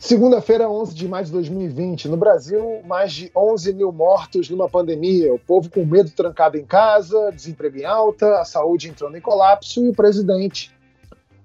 Segunda-feira, 11 de maio de 2020. No Brasil, mais de 11 mil mortos numa pandemia. O povo com medo trancado em casa, desemprego em alta, a saúde entrando em colapso e o presidente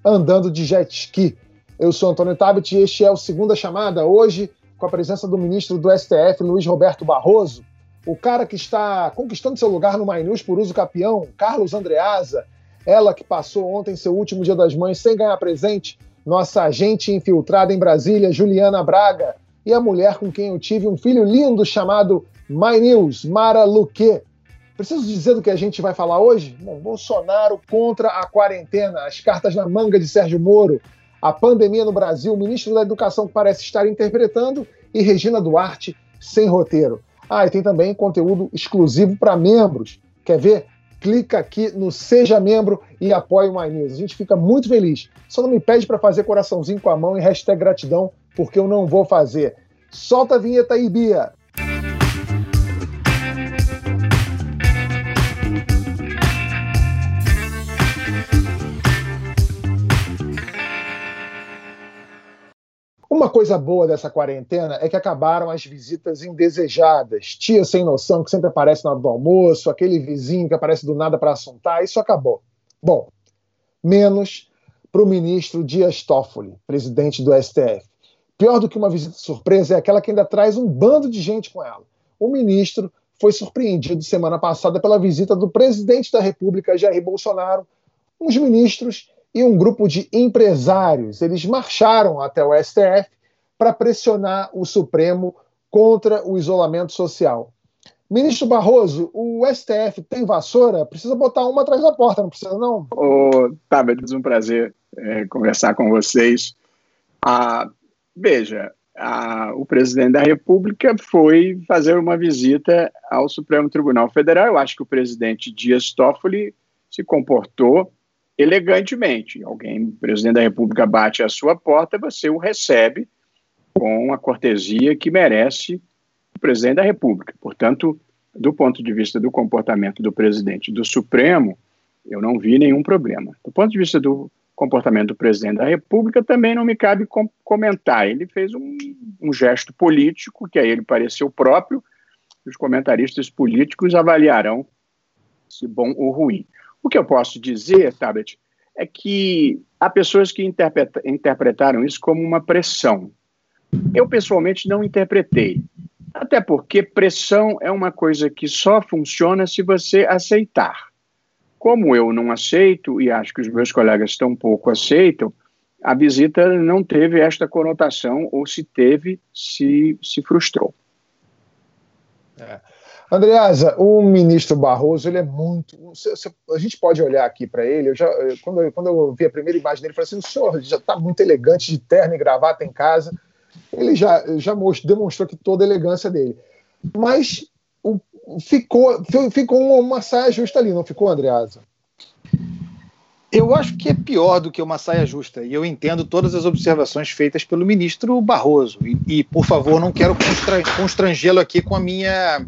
andando de jet ski. Eu sou Antônio Tabet e este é o Segunda Chamada. Hoje, com a presença do ministro do STF, Luiz Roberto Barroso, o cara que está conquistando seu lugar no MyNews por uso capião, Carlos Andreasa, ela que passou ontem seu último dia das mães sem ganhar presente, nossa agente infiltrada em Brasília, Juliana Braga, e a mulher com quem eu tive um filho lindo chamado My News, Mara Luque. Preciso dizer do que a gente vai falar hoje? Bom, Bolsonaro contra a quarentena, as cartas na manga de Sérgio Moro, a pandemia no Brasil, o ministro da Educação parece estar interpretando e Regina Duarte sem roteiro. Ah, e tem também conteúdo exclusivo para membros. Quer ver? Clica aqui no Seja Membro e apoie o My News. A gente fica muito feliz. Só não me pede para fazer coraçãozinho com a mão e hashtag gratidão, porque eu não vou fazer. Solta a vinheta aí, Bia! Uma coisa boa dessa quarentena é que acabaram as visitas indesejadas. Tia sem noção que sempre aparece na hora do almoço, aquele vizinho que aparece do nada para assuntar, isso acabou. Bom, menos para o ministro Dias Toffoli, presidente do STF. Pior do que uma visita surpresa é aquela que ainda traz um bando de gente com ela. O ministro foi surpreendido semana passada pela visita do presidente da República, Jair Bolsonaro, uns ministros e um grupo de empresários. Eles marcharam até o STF para pressionar o Supremo contra o isolamento social. Ministro Barroso, o STF tem vassoura? Precisa botar uma atrás da porta, não precisa, não? Ô, Tabet, é um prazer é, conversar com vocês. Ah, veja, o presidente da República foi fazer uma visita ao Supremo Tribunal Federal. Eu acho que o presidente Dias Toffoli se comportou elegantemente. Alguém, o presidente da República, bate à sua porta, você o recebe com a cortesia que merece o presidente da República. Portanto, do ponto de vista do comportamento do presidente do Supremo, eu não vi nenhum problema. Do ponto de vista do comportamento do presidente da República, também não me cabe com comentar. Ele fez um, um gesto político que a ele pareceu próprio, os comentaristas políticos avaliarão se bom ou ruim. O que eu posso dizer, Tabet, é que há pessoas que interpreta interpretaram isso como uma pressão. Eu, pessoalmente, não interpretei. Até porque pressão é uma coisa que só funciona se você aceitar. Como eu não aceito, e acho que os meus colegas tampouco aceitam, a visita não teve esta conotação, ou se teve, se, se frustrou. É. Andreasa, o ministro Barroso, ele é muito. A gente pode olhar aqui para ele. Eu já, quando, eu, quando eu vi a primeira imagem dele, eu falei assim: o senhor já está muito elegante de terno e gravata em casa. Ele já, já mostrou, demonstrou que toda a elegância dele. Mas o, ficou, ficou uma saia justa ali, não ficou, Andreasa? Eu acho que é pior do que uma saia justa, e eu entendo todas as observações feitas pelo ministro Barroso. E, e por favor, não quero constrangê-lo aqui com a minha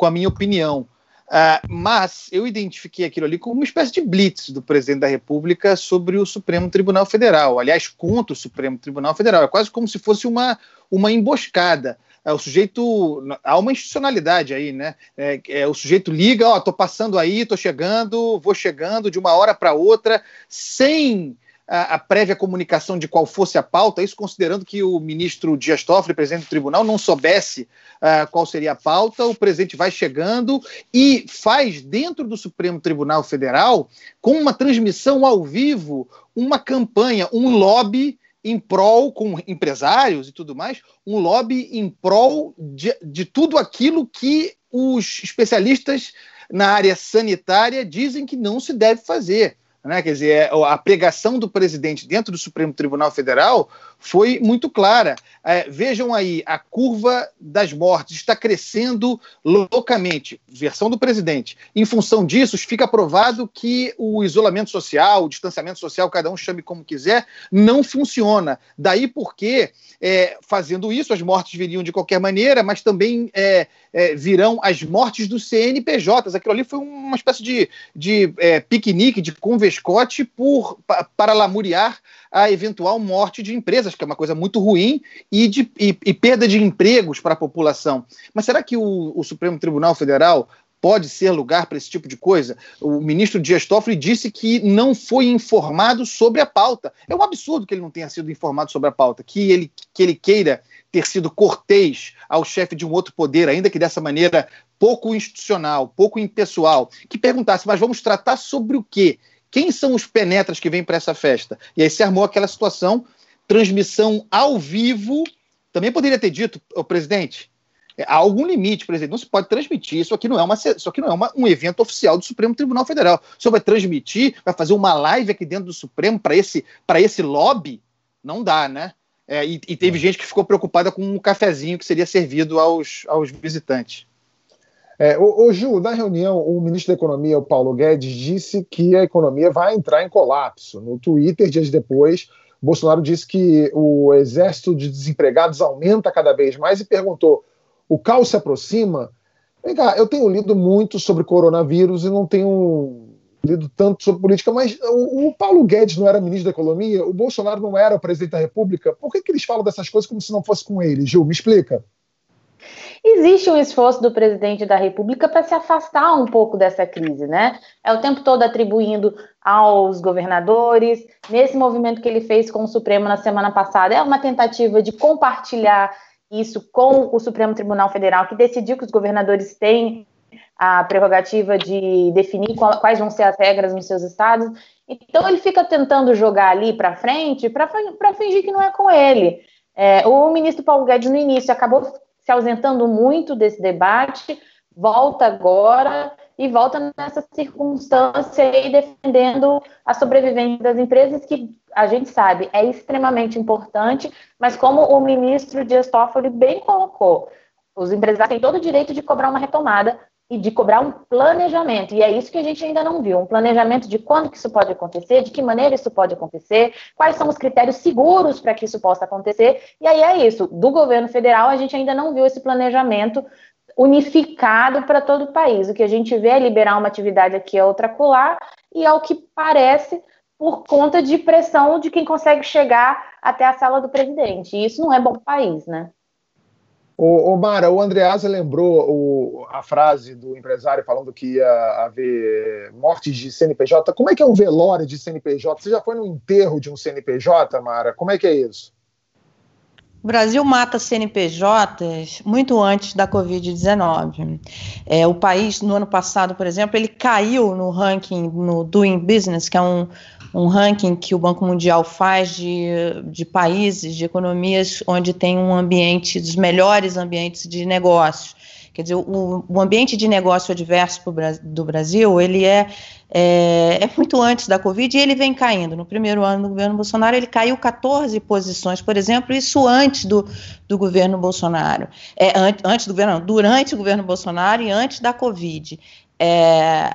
com a minha opinião. Uh, mas eu identifiquei aquilo ali como uma espécie de blitz do presidente da República sobre o Supremo Tribunal Federal, aliás, contra o Supremo Tribunal Federal. É quase como se fosse uma, uma emboscada. É, o sujeito. Há uma institucionalidade aí, né? É, é, o sujeito liga, ó, tô passando aí, tô chegando, vou chegando de uma hora para outra, sem a, prévia comunicação de qual fosse a pauta, isso considerando que o ministro Dias Toffoli, presidente do tribunal, não soubesse uh, qual seria a pauta, o presidente vai chegando e faz dentro do Supremo Tribunal Federal, com uma transmissão ao vivo, uma campanha, um lobby em prol, com empresários e tudo mais, um lobby em prol de, de tudo aquilo que os especialistas na área sanitária dizem que não se deve fazer. Né? Quer dizer, é, a pregação do presidente dentro do Supremo Tribunal Federal foi muito clara. É, vejam aí, a curva das mortes está crescendo loucamente, versão do presidente. Em função disso, fica provado que o isolamento social, o distanciamento social, cada um chame como quiser, não funciona. Daí porque, é, fazendo isso, as mortes viriam de qualquer maneira, mas também é, é, virão as mortes dos CNPJs. Aquilo ali foi uma espécie de, de é, piquenique, de converscote por, para lamuriar a eventual morte de empresas empresas, que é uma coisa muito ruim, e, de, e, e perda de empregos para a população. Mas será que o, o Supremo Tribunal Federal pode ser lugar para esse tipo de coisa. O ministro Dias Toffoli disse que não foi informado sobre a pauta. É um absurdo que ele não tenha sido informado sobre a pauta, que ele, que ele queira ter sido cortês ao chefe de um outro poder, ainda que dessa maneira pouco institucional, pouco impessoal, que perguntasse, mas vamos tratar sobre o quê? Quem são os penetras que vêm para essa festa? E aí se armou aquela situação, transmissão ao vivo. Também poderia ter dito, o presidente, é, há algum limite, presidente. Não se pode transmitir. Isso aqui não é, uma, isso aqui não é uma, um evento oficial do Supremo Tribunal Federal. O senhor vai transmitir, vai fazer uma live aqui dentro do Supremo para esse, esse lobby? Não dá, né? É, e, e, teve é. gente que ficou preocupada com um cafezinho que seria servido aos, aos visitantes. É, o, o Gil, na reunião, o ministro da Economia, o Paulo Guedes, disse que a economia vai entrar em colapso. No Twitter, dias depois, Bolsonaro disse que o exército de desempregados aumenta cada vez mais e perguntou: o caos se aproxima. Vem cá, eu tenho lido muito sobre coronavírus e não tenho lido tanto sobre política, mas o, o, Paulo Guedes não era ministro da Economia, o Bolsonaro não era o presidente da República. Por que, que eles falam dessas coisas como se não fosse com ele? Gil, me explica. Existe um esforço do presidente da República para se afastar um pouco dessa crise, né? É o tempo todo atribuindo aos governadores. Nesse movimento que ele fez com o Supremo na semana passada, é uma tentativa de compartilhar isso com o Supremo Tribunal Federal, que decidiu que os governadores têm a prerrogativa de definir quais vão ser as regras nos seus estados. Então ele fica tentando jogar ali para frente para fingir que não é com ele. É, o ministro Paulo Guedes no início acabou se ausentando muito desse debate, volta agora e volta nessa circunstância aí defendendo a sobrevivência das empresas, que a gente sabe é extremamente importante, mas como o ministro Dias Toffoli bem colocou, os empresários têm todo o direito de cobrar uma retomada e de cobrar um planejamento. E é isso que a gente ainda não viu, um planejamento de quando que isso pode acontecer, de que maneira isso pode acontecer, quais são os critérios seguros para que isso possa acontecer. E aí é isso, do governo federal a gente ainda não viu esse planejamento unificado para todo o país. O que a gente vê é liberar uma atividade aqui a outra colar, e ao que parece, por conta de pressão de quem consegue chegar até a sala do presidente. E isso não é bom país, né? O, o Mara, o Andreasa lembrou o, a frase do empresário falando que ia haver mortes de CNPJ. Como é que é um velório de CNPJ? Você já foi no enterro de um CNPJ, Mara? Como é que é isso? O Brasil mata CNPJs muito antes da Covid-19. É, o país, no ano passado, por exemplo, ele caiu no ranking no Doing Business, que é um, um ranking que o Banco Mundial faz de, de países, de economias onde tem um ambiente, dos melhores ambientes de negócios. Quer dizer, o, o ambiente de negócio adverso do Brasil, ele é, é, é, muito antes da Covid e ele vem caindo. No primeiro ano do governo Bolsonaro, ele caiu 14 posições, por exemplo, isso antes do, do governo Bolsonaro. É, antes, antes do governo, não, durante o governo Bolsonaro e antes da Covid. É,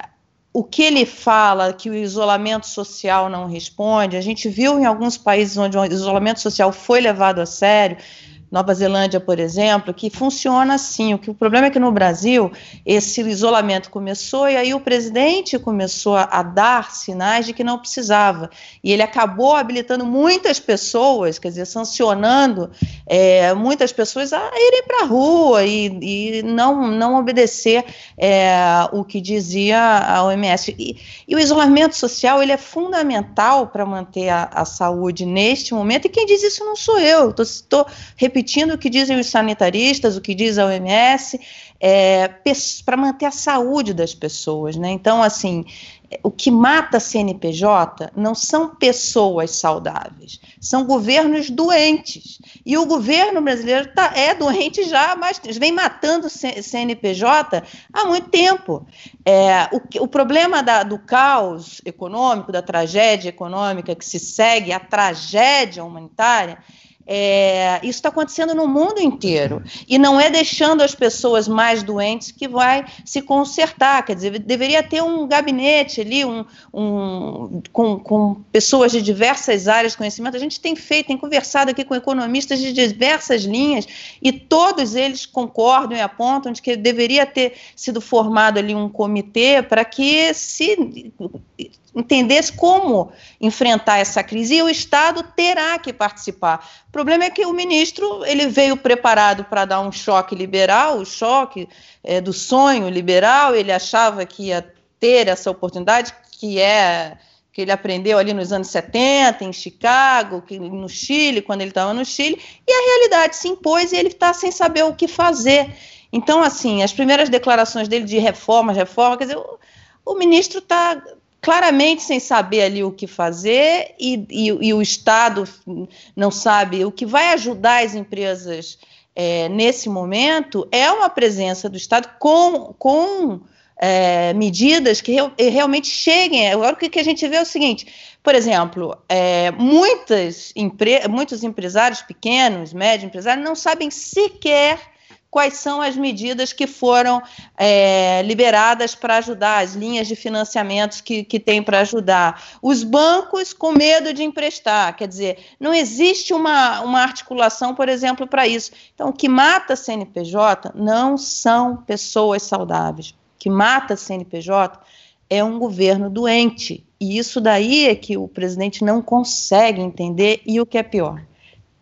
o que ele fala que o isolamento social não responde, a gente viu em alguns países onde o isolamento social foi levado a sério, Nova Zelândia, por exemplo, que funciona assim. O que o problema é que no Brasil esse isolamento começou e aí o presidente começou a, a dar sinais de que não precisava e ele acabou habilitando muitas pessoas, quer dizer, sancionando é, muitas pessoas a irem para a rua e, e, não não obedecer é, o que dizia a OMS. E, e, o isolamento social ele é fundamental para manter a, a saúde neste momento. E quem diz isso não sou eu. Estou repetindo repetindo o que dizem os sanitaristas, o que diz a OMS, é, para manter a saúde das pessoas. Né? Então, assim, o que mata a CNPJ não são pessoas saudáveis, são governos doentes. E o governo brasileiro tá, é doente já, mas vem matando CNPJ há muito tempo. É, o, o, problema da, do caos econômico, da tragédia econômica que se segue à tragédia humanitária, é, isso está acontecendo no mundo inteiro. E não é deixando as pessoas mais doentes que vai se consertar. Quer dizer, deveria ter um gabinete ali um, um, com, com pessoas de diversas áreas de conhecimento. A gente tem feito, tem conversado aqui com economistas de diversas linhas e todos eles concordam e apontam de que deveria ter sido formado ali um comitê para que se entendesse como enfrentar essa crise e o Estado terá que participar. O problema é que o ministro ele veio preparado para dar um choque liberal, o choque é, do sonho liberal, ele achava que ia ter essa oportunidade, que é que ele aprendeu ali nos anos 70, em Chicago, que, no Chile, quando ele estava no Chile, e a realidade se impôs e ele está sem saber o que fazer. Então, assim, as primeiras declarações dele de reformas, reforma, quer dizer, o, o ministro está claramente sem saber ali o que fazer e, e, e, o Estado não sabe o que vai ajudar as empresas é, nesse momento é uma presença do Estado com, com é, medidas que realmente cheguem. Agora, o que, a gente vê é o seguinte: por exemplo, é, muitas empre muitos empresários pequenos, médios empresários, não sabem sequer quais são as medidas que foram é, liberadas para ajudar, as linhas de financiamentos que, que tem para ajudar. Os bancos com medo de emprestar, quer dizer, não existe uma, uma articulação, por exemplo, para isso. Então, o que mata a CNPJ não são pessoas saudáveis que mata a CNPJ é um governo doente. E isso daí é que o presidente não consegue entender e o que é pior.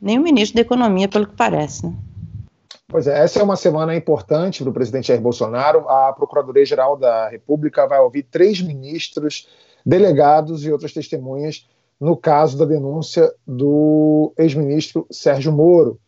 Nem o ministro da Economia, pelo que parece, né? Pois é, essa é uma semana importante para o presidente Jair Bolsonaro. A Procuradoria-Geral da República vai ouvir três ministros, delegados e outras testemunhas no caso da denúncia do ex-ministro Sérgio Moro.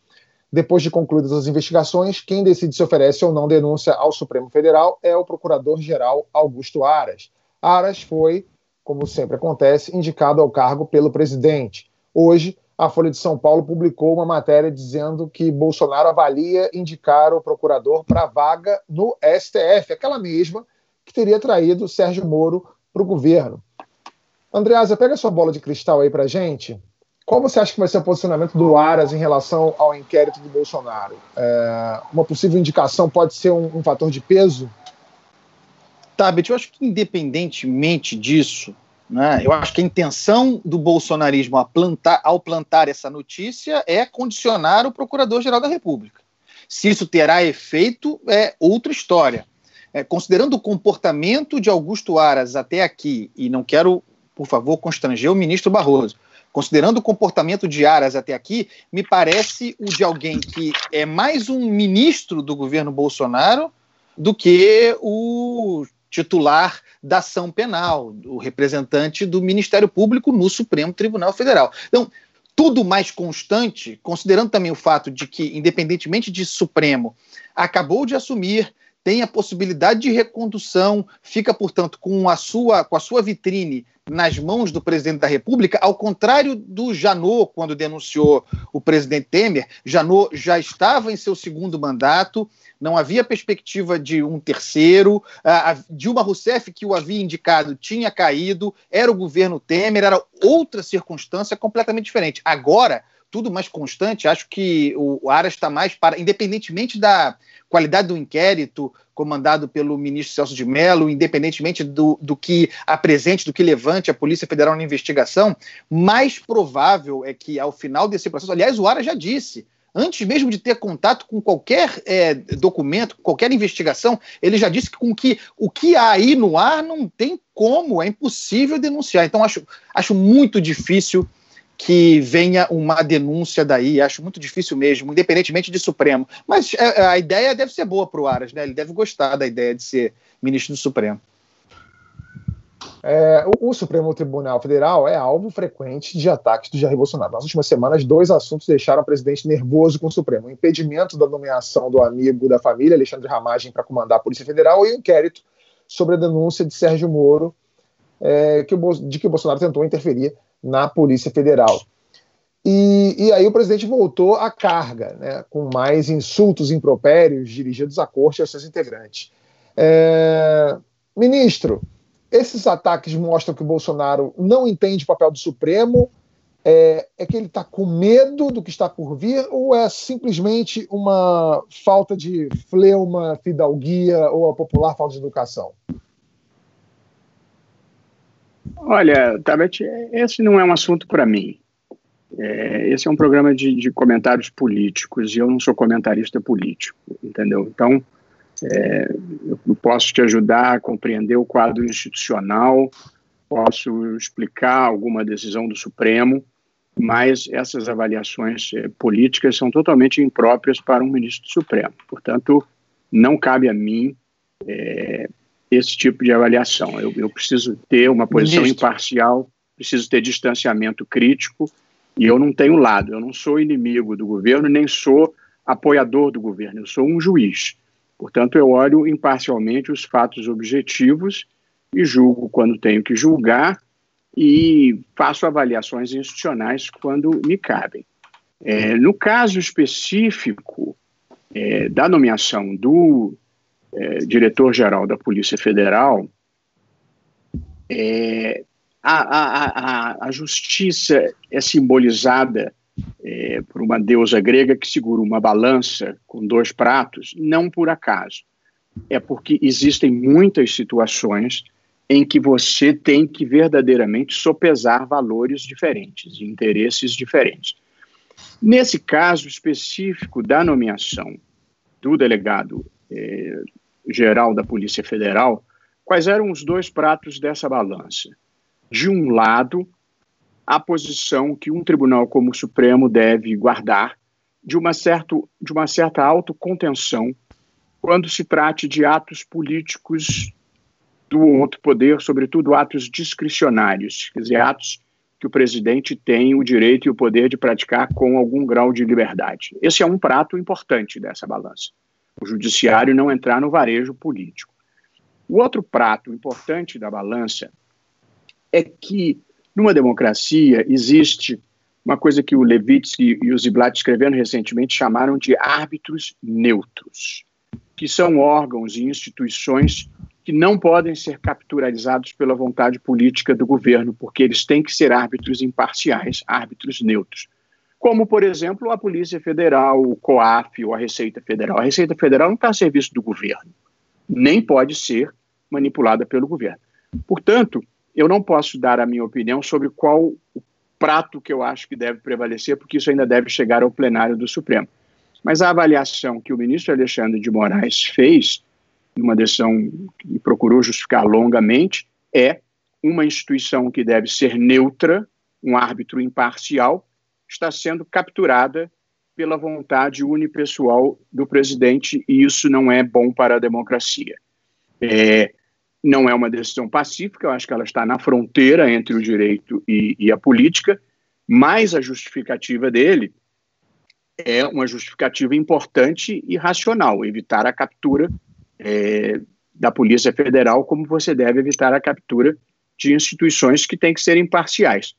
Depois de concluídas as investigações, quem decide se oferece ou não denúncia ao Supremo Federal é o Procurador-Geral Augusto Aras. Aras foi, como sempre acontece, indicado ao cargo pelo presidente. Hoje, a Folha de São Paulo publicou uma matéria dizendo que Bolsonaro avalia indicar o procurador para vaga no STF, aquela mesma que teria traído Sérgio Moro para o governo. Andreasa, pega sua bola de cristal aí para gente. Qual você acha que vai ser o posicionamento do Aras em relação ao inquérito do Bolsonaro? É, uma possível indicação pode ser um, um fator de peso? Tabet, eu acho que independentemente disso, né, eu acho que a intenção do bolsonarismo plantar, ao plantar essa notícia é condicionar o Procurador-Geral da República. Se isso terá efeito, é outra história. É, considerando o comportamento de Augusto Aras até aqui, e não quero, por favor, constranger o ministro Barroso, considerando o comportamento de Aras até aqui, me parece o de alguém que é mais um ministro do governo Bolsonaro do que o titular da ação penal, o representante do Ministério Público no Supremo Tribunal Federal. Então, tudo mais constante, considerando também o fato de que, independentemente de Supremo, acabou de assumir tem a possibilidade de recondução, fica, portanto, com a sua, com a sua vitrine nas mãos do presidente da República, ao contrário do Janot, quando denunciou o presidente Temer, Janot já estava em seu segundo mandato, não havia perspectiva de um terceiro, a Dilma Rousseff, que o havia indicado, tinha caído, era o governo Temer, era outra circunstância completamente diferente. Agora, tudo mais constante, acho que o Aras está mais para, independentemente da qualidade do inquérito comandado pelo ministro Celso de Mello, independentemente do, do que apresente, do que levante a Polícia Federal na investigação, mais provável é que ao final desse processo, aliás, o Ara já disse, antes mesmo de ter contato com qualquer é, documento, qualquer investigação, ele já disse que com que o que há aí no ar não tem como, é impossível denunciar. Então acho, acho muito difícil que venha uma denúncia daí. Acho muito difícil mesmo, independentemente de Supremo. Mas é, a ideia deve ser boa para o Aras, né? Ele deve gostar da ideia de ser ministro do Supremo. É, o, o, Supremo Tribunal Federal é alvo frequente de ataques do Jair Bolsonaro. Nas últimas semanas, dois assuntos deixaram o presidente nervoso com o Supremo: o impedimento da nomeação do amigo da família, Alexandre Ramagem, para comandar a Polícia Federal, e o inquérito sobre a denúncia de Sérgio Moro, é, que o, de que o Bolsonaro tentou interferir na Polícia Federal. E, e, aí o presidente voltou à carga, né, com mais insultos impropérios dirigidos à corte e aos seus integrantes. É, ministro, esses ataques mostram que o Bolsonaro não entende o papel do Supremo, é, é que ele está com medo do que está por vir, ou é simplesmente uma falta de fleuma, fidalguia ou a popular falta de educação? Olha, Tabet, esse não é um assunto para mim. É, esse é um programa de, de, comentários políticos e eu não sou comentarista político, entendeu? Então, é, eu posso te ajudar a compreender o quadro institucional posso explicar alguma decisão do Supremo, mas essas avaliações eh, políticas são totalmente impróprias para um ministro do Supremo. Portanto, não cabe a mim eh, esse tipo de avaliação. Eu, eu preciso ter uma posição ministro. imparcial, preciso ter distanciamento crítico, e eu não tenho lado, eu não sou inimigo do governo, nem sou apoiador do governo, eu sou um juiz. Portanto, eu olho imparcialmente os fatos objetivos e julgo quando tenho que julgar e faço avaliações institucionais quando me cabem. É, no caso específico é, da nomeação do é, diretor-geral da Polícia Federal, é, a, a, a, a, justiça é simbolizada é, por uma deusa grega que segura uma balança com dois pratos, não por acaso. É porque existem muitas situações em que você tem que verdadeiramente sopesar valores diferentes, interesses diferentes. Nesse caso específico da nomeação do delegado eh, geral da Polícia Federal, quais eram os dois pratos dessa balança? De um lado, a posição que um tribunal como o Supremo deve guardar de uma, certo, de uma certa autocontenção quando se trate de atos políticos do outro poder, sobretudo atos discricionários, quer dizer, atos que o presidente tem o direito e o poder de praticar com algum grau de liberdade. Esse é um prato importante dessa balança. O judiciário não entrar no varejo político. O outro prato importante da balança é que, numa democracia, existe uma coisa que o Levitsky e o Ziblatt escreveram recentemente chamaram de árbitros neutros, que são órgãos e instituições que não podem ser capturalizados pela vontade política do governo, porque eles têm que ser árbitros imparciais, árbitros neutros. Como, por exemplo, a Polícia Federal, o COAF ou a Receita Federal. A Receita Federal não está a serviço do governo, nem pode ser manipulada pelo governo. Portanto, eu não posso dar a minha opinião sobre qual o prato que eu acho que deve prevalecer, porque isso ainda deve chegar ao plenário do Supremo. Mas a avaliação que o ministro Alexandre de Moraes fez numa decisão que procurou justificar longamente, é uma instituição que deve ser neutra, um árbitro imparcial, está sendo capturada pela vontade unipessoal do presidente, e isso não é bom para a democracia. É, não é uma decisão pacífica, eu acho que ela está na fronteira entre o direito e, e a política, mas a justificativa dele é uma justificativa importante e racional, evitar a captura é, da Polícia Federal, como você deve evitar a captura de instituições que têm que ser imparciais.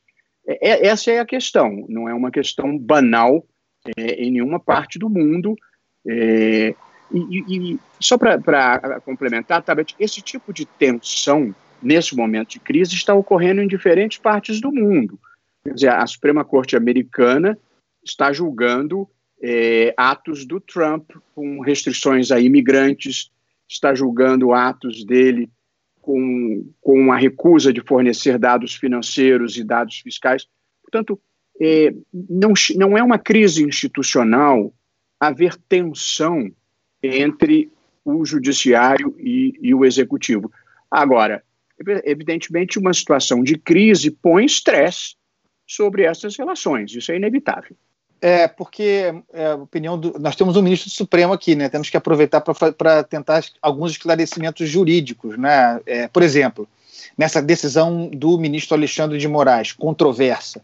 É, é essa é a questão, não é uma questão banal é, em nenhuma parte do mundo. É, e, e, só para complementar, Tabet, esse tipo de tensão nesse momento de crise está ocorrendo em diferentes partes do mundo. Quer dizer, a Suprema Corte Americana está julgando é, atos do Trump com restrições a imigrantes, está julgando atos dele com, com a recusa de fornecer dados financeiros e dados fiscais. Portanto, é, não, não é uma crise institucional haver tensão entre o judiciário e, e o executivo. Agora, evidentemente, uma situação de crise põe estresse sobre essas relações, isso é inevitável. É, porque é, a opinião do, nós temos um ministro do Supremo aqui, né? Temos que aproveitar para tentar alguns esclarecimentos jurídicos, né? É, por exemplo, nessa decisão do ministro Alexandre de Moraes, controversa.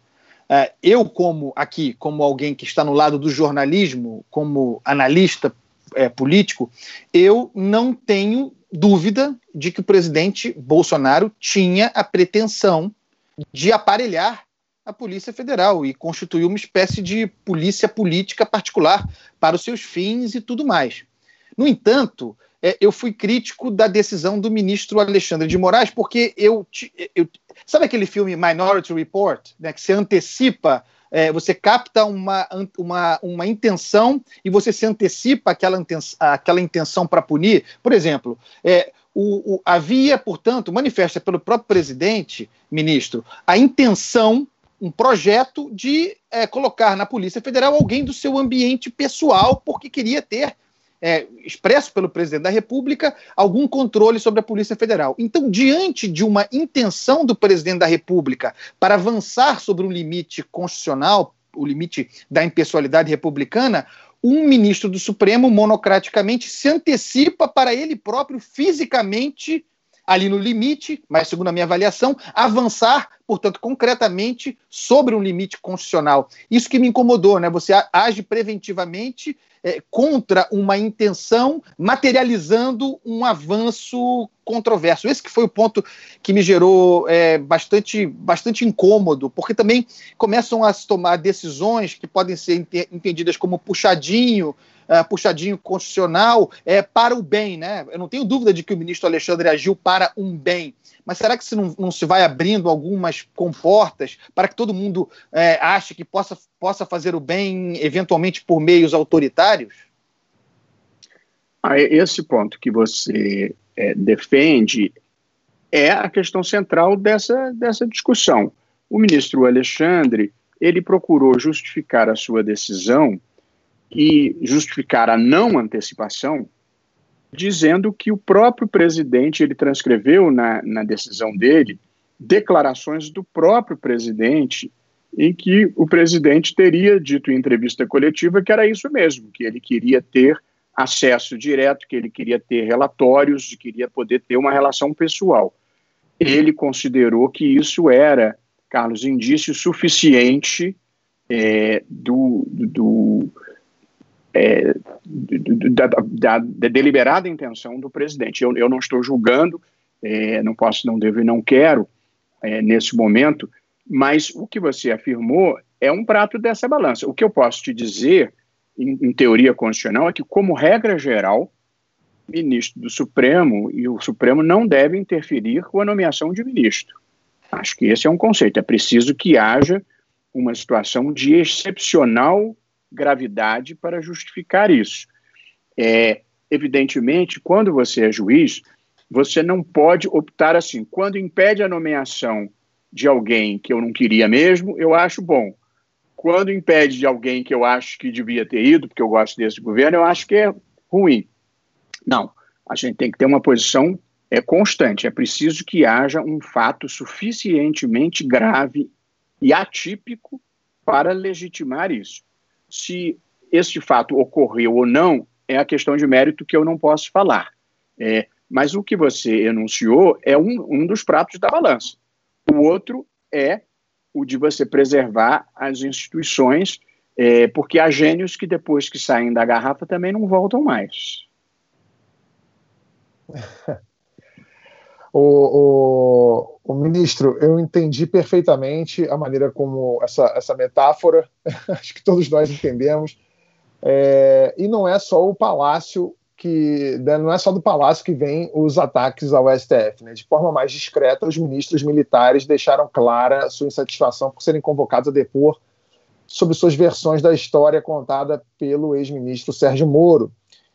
É, eu, como aqui, como alguém que está no lado do jornalismo, como analista é, político, eu não tenho dúvida de que o presidente Bolsonaro tinha a pretensão de aparelhar a Polícia Federal e constituiu uma espécie de polícia política particular para os seus fins e tudo mais. No entanto, é, eu fui crítico da decisão do ministro Alexandre de Moraes, porque eu. eu sabe aquele filme Minority Report, né, que se antecipa, é, você capta uma, uma, uma intenção e você se antecipa aquela, aquela intenção para punir? Por exemplo, é, o, o, havia, portanto, manifesta pelo próprio presidente, ministro, a intenção um projeto de é, colocar na Polícia Federal alguém do seu ambiente pessoal, porque queria ter é, expresso pelo presidente da República, algum controle sobre a Polícia Federal. Então, diante de uma intenção do presidente da República para avançar sobre um limite constitucional, o limite da impessoalidade republicana, um ministro do Supremo monocraticamente se antecipa para ele próprio fisicamente ali no limite, mas segundo a minha avaliação, avançar, portanto, concretamente sobre um limite constitucional. Isso que me incomodou, né? Você age preventivamente é, contra uma intenção, materializando um avanço controverso. Esse que foi o ponto que me gerou é, bastante, bastante incômodo, porque também começam a se tomar decisões que podem ser entendidas como puxadinho, puxadinho constitucional é, para o bem, né? Eu não tenho dúvida de que o ministro Alexandre agiu para um bem, mas será que se não, não se vai abrindo algumas comportas para que todo mundo é, ache que possa, possa fazer o bem, eventualmente por meios autoritários? Ah, esse ponto que você é, defende é a questão central dessa, dessa discussão. O ministro Alexandre ele procurou justificar a sua decisão e justificar a não antecipação, dizendo que o próprio presidente ele transcreveu na, na decisão dele declarações do próprio presidente em que o presidente teria dito em entrevista coletiva que era isso mesmo, que ele queria ter acesso direto, que ele queria ter relatórios, que queria poder ter uma relação pessoal. Ele considerou que isso era, Carlos, indício suficiente é, do, do, é, da, da, da, deliberada intenção do presidente. Eu, eu não estou julgando, é, não posso, não devo e não quero é, nesse momento, mas o que você afirmou é um prato dessa balança. O que eu posso te dizer, em, em teoria constitucional, é que, como regra geral, ministro do Supremo e o Supremo não devem interferir com a nomeação de ministro. Acho que esse é um conceito. É preciso que haja uma situação de excepcional gravidade para justificar isso. É, evidentemente, quando você é juiz, você não pode optar assim. Quando impede a nomeação de alguém que eu não queria mesmo, eu acho bom. Quando impede de alguém que eu acho que devia ter ido, porque eu gosto desse governo, eu acho que é ruim. Não. A gente tem que ter uma posição é, constante. É preciso que haja um fato suficientemente grave e atípico para legitimar isso. Se este fato ocorreu ou não, é a questão de mérito que eu não posso falar. É, mas o que você enunciou é um, um dos pratos da balança. O outro é o de você preservar as instituições, é, porque há gênios que depois que saem da garrafa também não voltam mais. o, o, o, ministro, eu entendi perfeitamente a maneira como essa, essa metáfora, acho que todos nós entendemos, é, e não é só o palácio que né, não é só do palácio que vem os ataques ao STF, né? De forma mais discreta, os ministros militares deixaram clara sua insatisfação por serem convocados a depor sobre suas versões da história contada pelo ex-ministro Sérgio Moro.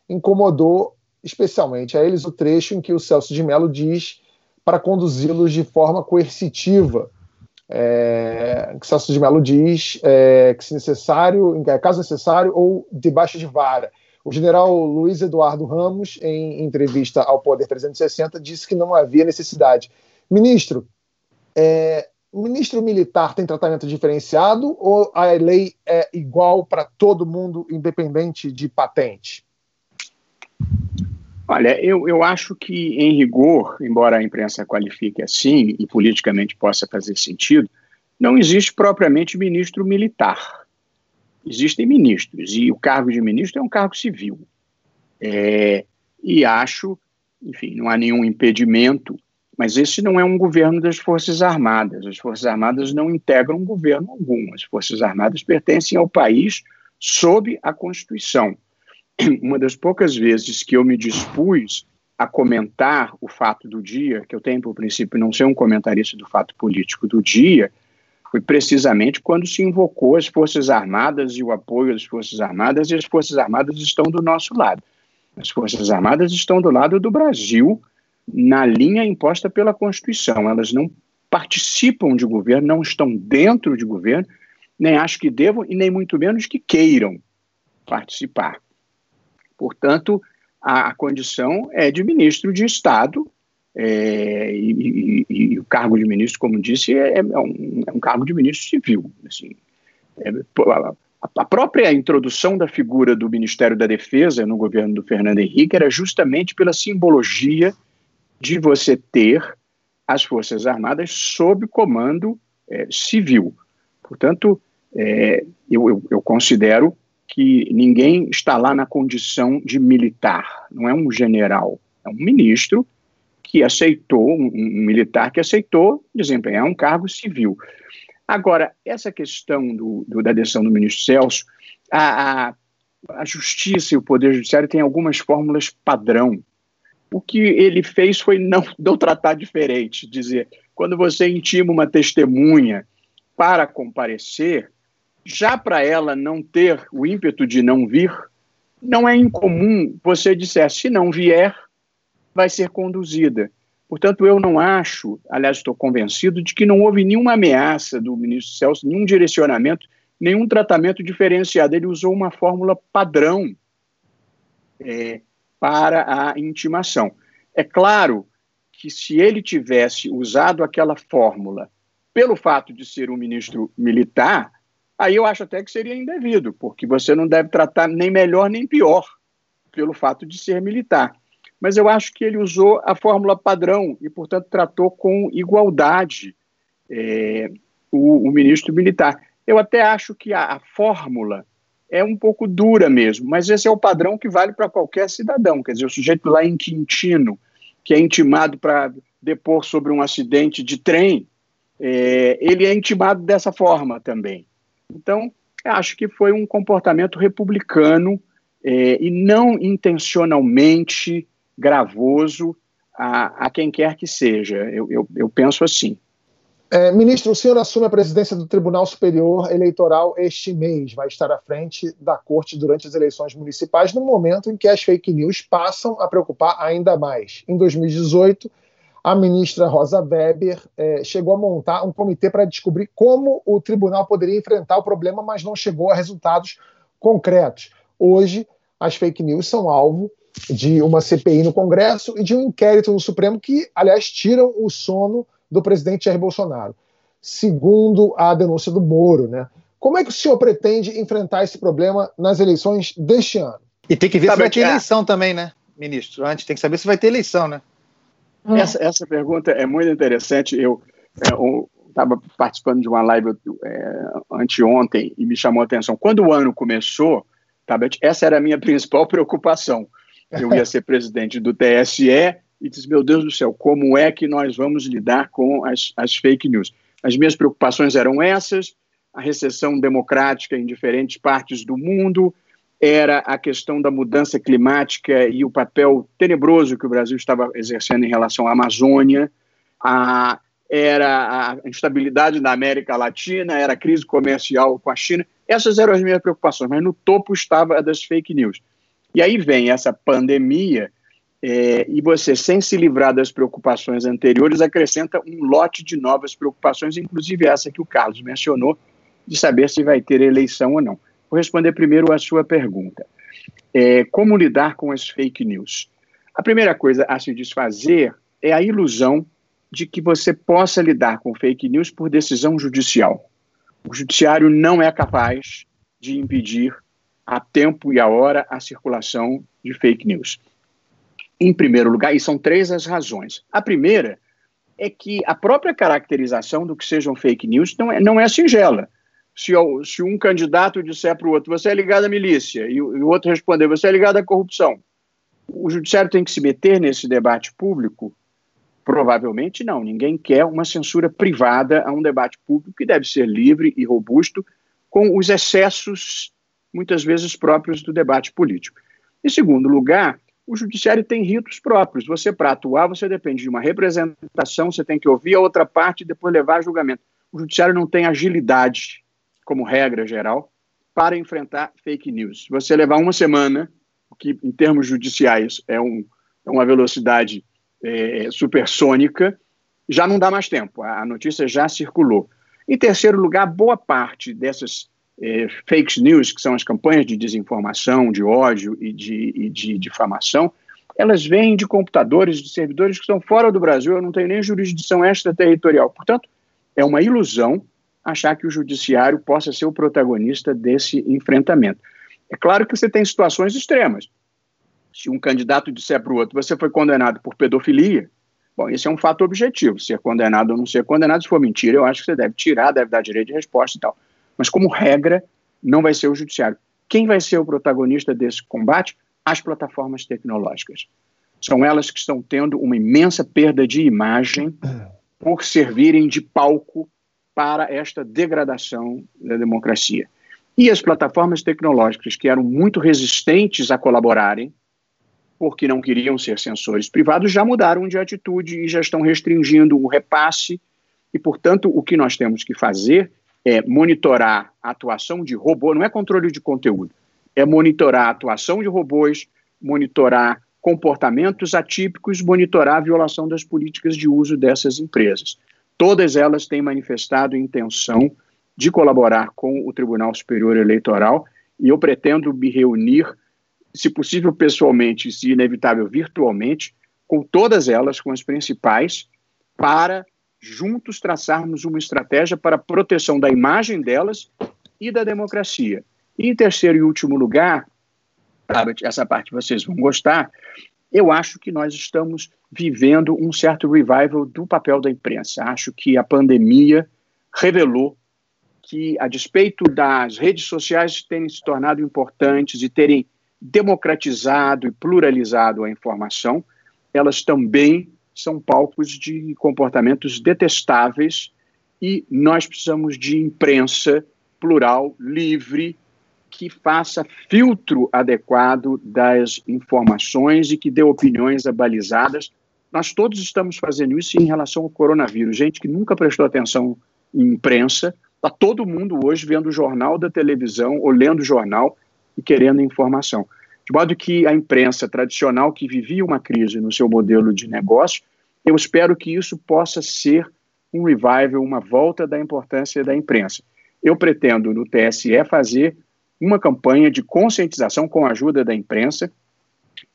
Incomodou especialmente a eles o trecho em que o Celso de Mello diz para conduzi-los de forma coercitiva. É, que Celso de Mello diz é, que, se necessário, em caso necessário, ou debaixo de vara. O general Luiz Eduardo Ramos, em entrevista ao Poder 360, disse que não havia necessidade. Ministro, é, o ministro militar tem tratamento diferenciado ou a lei é igual para todo mundo, independente de patente? Olha, eu, eu acho que, em rigor, embora a imprensa qualifique assim e politicamente possa fazer sentido, não existe propriamente ministro militar. Existem ministros, e o cargo de ministro é um cargo civil. É, e acho, enfim, não há nenhum impedimento, mas esse não é um governo das Forças Armadas. As Forças Armadas não integram governo algum. As Forças Armadas pertencem ao país sob a Constituição uma das poucas vezes que eu me dispus a comentar o fato do dia, que eu tenho por princípio não ser um comentarista do fato político do dia, foi precisamente quando se invocou as Forças Armadas e o apoio às Forças Armadas, e as Forças Armadas estão do nosso lado. As Forças Armadas estão do lado do Brasil, na linha imposta pela Constituição. Elas não participam de governo, não estão dentro de governo, nem acho que devam e nem muito menos que queiram participar. Portanto, a, a condição é de ministro de Estado, é, e, e, e, o cargo de ministro, como disse, é, é, um, é um, cargo de ministro civil. Assim, é, a, a, própria introdução da figura do Ministério da Defesa no governo do Fernando Henrique era justamente pela simbologia de você ter as Forças Armadas sob comando é, civil. Portanto, é, eu, eu, eu considero que ninguém está lá na condição de militar, não é um general, é um ministro que aceitou, um, um, militar que aceitou desempenhar um cargo civil. Agora, essa questão do, do da decisão do ministro Celso, a, a, a, justiça e o poder judiciário têm algumas fórmulas padrão. O que ele fez foi não, não tratar diferente, dizer, quando você intima uma testemunha para comparecer, já para ela não ter o ímpeto de não vir, não é incomum você disser, se não vier, vai ser conduzida. Portanto, eu não acho, aliás, estou convencido de que não houve nenhuma ameaça do ministro Celso, nenhum direcionamento, nenhum tratamento diferenciado. Ele usou uma fórmula padrão é, para a intimação. É claro que se ele tivesse usado aquela fórmula pelo fato de ser um ministro militar, aí eu acho até que seria indevido, porque você não deve tratar nem melhor nem pior pelo fato de ser militar. Mas eu acho que ele usou a fórmula padrão e, portanto, tratou com igualdade é, o, o, ministro militar. Eu até acho que a, a fórmula é um pouco dura mesmo, mas esse é o padrão que vale para qualquer cidadão. Quer dizer, o sujeito lá em Quintino, que é intimado para depor sobre um acidente de trem, é, ele é intimado dessa forma também. Então, acho que foi um comportamento republicano é, e não intencionalmente gravoso a, a, quem quer que seja. Eu, eu, eu penso assim. É, ministro, o senhor assume a presidência do Tribunal Superior Eleitoral este mês, vai estar à frente da corte durante as eleições municipais, no momento em que as fake news passam a preocupar ainda mais. Em 2018, a ministra Rosa Weber é, chegou a montar um comitê para descobrir como o tribunal poderia enfrentar o problema, mas não chegou a resultados concretos. Hoje, as fake news são alvo de uma CPI no Congresso e de um inquérito no Supremo que, aliás, tiram o sono do presidente Jair Bolsonaro, segundo a denúncia do Moro. Né? Como é que o senhor pretende enfrentar esse problema nas eleições deste ano? E tem que ver tá se vai ter é. eleição também, né, ministro? Antes tem que saber se vai ter eleição, né? Hum. Essa, essa pergunta é muito interessante. Eu estava é, participando de uma live é, anteontem e me chamou a atenção. Quando o ano começou, tá, essa era a minha principal preocupação. Eu ia ser presidente do TSE e disse: Meu Deus do céu, como é que nós vamos lidar com as, as fake news? As minhas preocupações eram essas: a recessão democrática em diferentes partes do mundo, era a questão da mudança climática e o papel tenebroso que o Brasil estava exercendo em relação à Amazônia, a, era a instabilidade na América Latina, era a crise comercial com a China. Essas eram as minhas preocupações, mas no topo estava a das fake news. E aí vem essa pandemia, é, e você, sem se livrar das preocupações anteriores, acrescenta um lote de novas preocupações, inclusive essa que o Carlos mencionou, de saber se vai ter eleição ou não. Vou responder primeiro a sua pergunta. É, como lidar com as fake news? A primeira coisa a se desfazer é a ilusão de que você possa lidar com fake news por decisão judicial. O judiciário não é capaz de impedir a tempo e a hora a circulação de fake news. Em primeiro lugar, e são três as razões. A primeira é que a própria caracterização do que sejam fake news não é, não é singela se, se um candidato disser para o outro, você é ligado à milícia, e, e o outro responder, você é ligado à corrupção, o judiciário tem que se meter nesse debate público? Provavelmente não. Ninguém quer uma censura privada a um debate público que deve ser livre e robusto, com os excessos, muitas vezes, próprios do debate político. Em segundo lugar, o judiciário tem ritos próprios. Você, para atuar, você depende de uma representação, você tem que ouvir a outra parte e depois levar a julgamento. O judiciário não tem agilidade como regra geral, para enfrentar fake news. Se você levar uma semana, que em termos judiciais é, um, é uma velocidade é, supersônica, já não dá mais tempo, a notícia já circulou. Em terceiro lugar, boa parte dessas é, fake news, que são as campanhas de desinformação, de ódio e de, e de difamação, elas vêm de computadores, de servidores que estão fora do Brasil, eu não tenho nem jurisdição extraterritorial. Portanto, é uma ilusão achar que o judiciário possa ser o protagonista desse enfrentamento. É claro que você tem situações extremas. Se um candidato disser para o outro, você foi condenado por pedofilia, bom, esse é um fato objetivo, ser condenado ou não ser condenado, se for mentira, eu acho que você deve tirar, deve dar direito de resposta e tal. Mas, como regra, não vai ser o judiciário. Quem vai ser o protagonista desse combate? As plataformas tecnológicas. São elas que estão tendo uma imensa perda de imagem por servirem de palco para esta degradação da democracia. E as plataformas tecnológicas, que eram muito resistentes a colaborarem, porque não queriam ser censores privados, já mudaram de atitude e já estão restringindo o repasse. E, portanto, o que nós temos que fazer é monitorar a atuação de robô, não é controle de conteúdo, é monitorar a atuação de robôs, monitorar comportamentos atípicos, monitorar a violação das políticas de uso dessas empresas. Todas elas têm manifestado intenção de colaborar com o Tribunal Superior Eleitoral e eu pretendo me reunir, se possível pessoalmente, se inevitável virtualmente, com todas elas, com as principais, para juntos traçarmos uma estratégia para a proteção da imagem delas e da democracia. E em terceiro e último lugar, essa parte vocês vão gostar, eu acho que nós estamos vivendo um certo revival do papel da imprensa. Acho que a pandemia revelou que, a despeito das redes sociais terem se tornado importantes e terem democratizado e pluralizado a informação, elas também são palcos de comportamentos detestáveis e nós precisamos de imprensa plural, livre, que faça filtro adequado das informações e que dê opiniões abalizadas. Nós todos estamos fazendo isso em relação ao coronavírus. Gente que nunca prestou atenção em imprensa, está todo mundo hoje vendo o jornal da televisão ou lendo o jornal e querendo informação. De modo que a imprensa tradicional, que vivia uma crise no seu modelo de negócio, eu espero que isso possa ser um revival, uma volta da importância da imprensa. Eu pretendo, no TSE, fazer uma campanha de conscientização com a ajuda da imprensa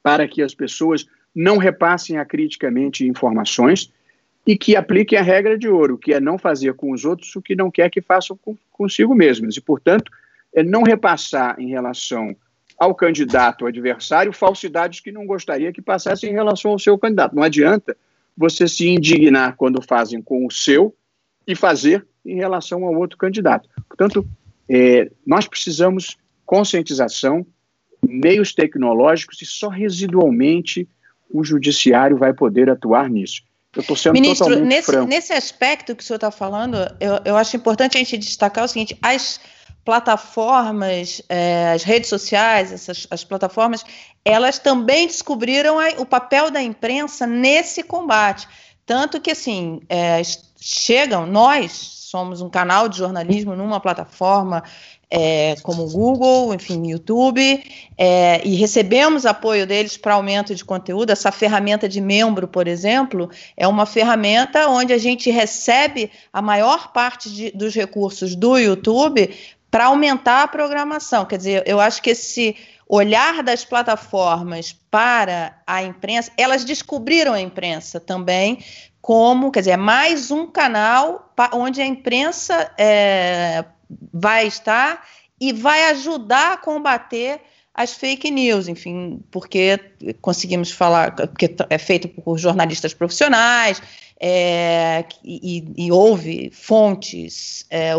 para que as pessoas não repassem acriticamente informações e que apliquem a regra de ouro, que é não fazer com os outros o que não quer que façam com, consigo mesmos. E, portanto, é não repassar em relação ao candidato adversário falsidades que não gostaria que passassem em relação ao seu candidato. Não adianta você se indignar quando fazem com o seu e fazer em relação ao outro candidato. Portanto, é, nós precisamos conscientização, meios tecnológicos e só residualmente o judiciário vai poder atuar nisso. Eu estou sendo Ministro, totalmente nesse, franco. nesse aspecto que o senhor está falando, eu, eu acho importante a gente destacar o seguinte: as plataformas, é, as redes sociais, essas, as plataformas, elas também descobriram a, o papel da imprensa nesse combate. Tanto que, assim, é, chegam, nós, somos um canal de jornalismo numa plataforma é, como o Google, enfim, YouTube, é, e recebemos apoio deles para aumento de conteúdo. Essa ferramenta de membro, por exemplo, é uma ferramenta onde a gente recebe a maior parte de, dos recursos do YouTube para aumentar a programação. Quer dizer, eu acho que esse olhar das plataformas para a imprensa, elas descobriram a imprensa também como, quer dizer, é mais um canal onde a imprensa é, vai estar e vai ajudar a combater as fake news, enfim, porque conseguimos falar, porque é feito por jornalistas profissionais, é, e, e, houve fontes é,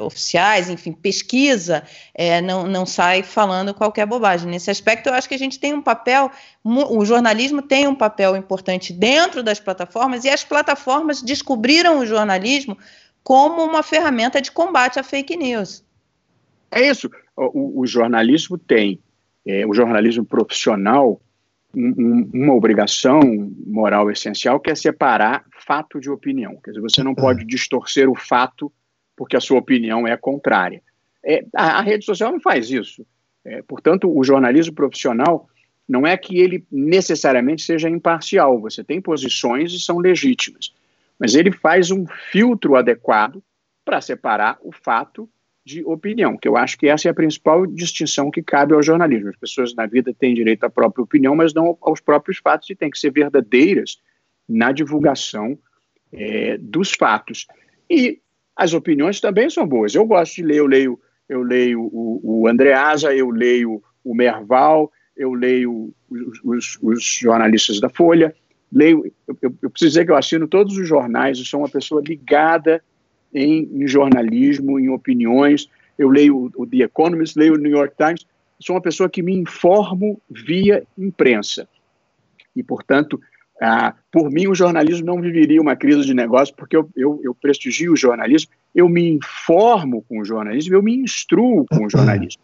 oficiais, enfim, pesquisa, é, não, não sai falando qualquer bobagem. Nesse aspecto, eu acho que a gente tem um papel, o jornalismo tem um papel importante dentro das plataformas, e as plataformas descobriram o jornalismo como uma ferramenta de combate à fake news. É isso. O, o jornalismo tem, é, o jornalismo profissional um, uma obrigação moral essencial que é separar fato de opinião. Quer dizer, você não pode distorcer o fato porque a sua opinião é contrária. É, a, a, rede social não faz isso. É, portanto, o jornalismo profissional não é que ele necessariamente seja imparcial. Você tem posições e são legítimas, mas ele faz um filtro adequado para separar o fato de opinião, que eu acho que essa é a principal distinção que cabe ao jornalismo. As pessoas na vida têm direito à própria opinião, mas não aos próprios fatos e têm que ser verdadeiras na divulgação é, dos fatos. E as opiniões também são boas. Eu gosto de ler, eu leio, eu leio o, o Andreasa, eu leio o Merval, eu leio os, os, os jornalistas da Folha, leio, eu, eu, preciso dizer que eu assino todos os jornais, eu sou uma pessoa ligada em, em jornalismo, em opiniões, eu leio o, The Economist, leio o New York Times, sou uma pessoa que me informo via imprensa. E, portanto, ah, por mim, o jornalismo não viveria uma crise de negócio, porque eu, eu, eu, prestigio o jornalismo, eu me informo com o jornalismo, eu me instruo com o jornalismo.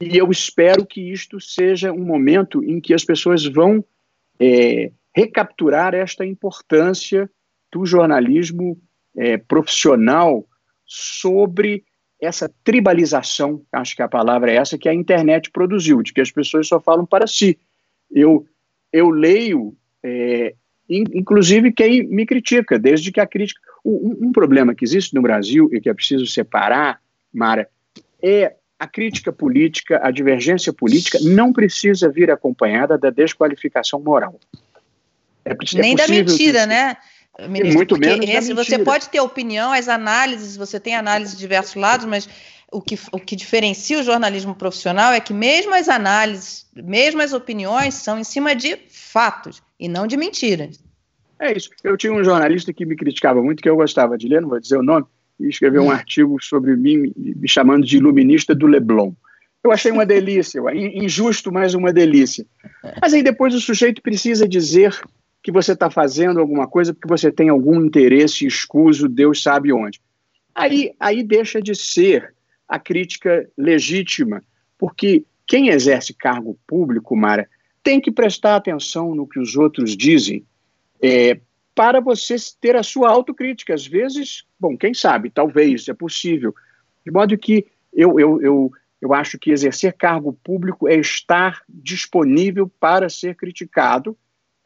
E eu espero que isto seja um momento em que as pessoas vão é, recapturar esta importância do jornalismo é, profissional sobre essa tribalização, acho que a palavra é essa, que a internet produziu, de que as pessoas só falam para si. Eu, eu leio, é, in, inclusive, quem me critica, desde que a crítica. Um, um problema que existe no Brasil e que é preciso separar, Mara, é a crítica política, a divergência política não precisa vir acompanhada da desqualificação moral. É, é Nem da mentira, que... né? Ministro, muito menos esse, você pode ter opinião, as análises, você tem análise de diversos lados, mas o que, o que diferencia o jornalismo profissional é que mesmo as análises, mesmo as opiniões, são em cima de fatos e não de mentiras. É isso. Eu tinha um jornalista que me criticava muito, que eu gostava de ler, não vou dizer o nome, e escreveu um artigo sobre mim, me chamando de iluminista do Leblon. Eu achei uma delícia, injusto, mas uma delícia. Mas aí depois o sujeito precisa dizer que você está fazendo alguma coisa porque você tem algum interesse escuso, Deus sabe onde. Aí, aí deixa de ser a crítica legítima, porque quem exerce cargo público, Mara, tem que prestar atenção no que os outros dizem é, para você ter a sua autocrítica. Às vezes, bom, quem sabe, talvez, é possível. De modo que eu, eu, eu, eu acho que exercer cargo público é estar disponível para ser criticado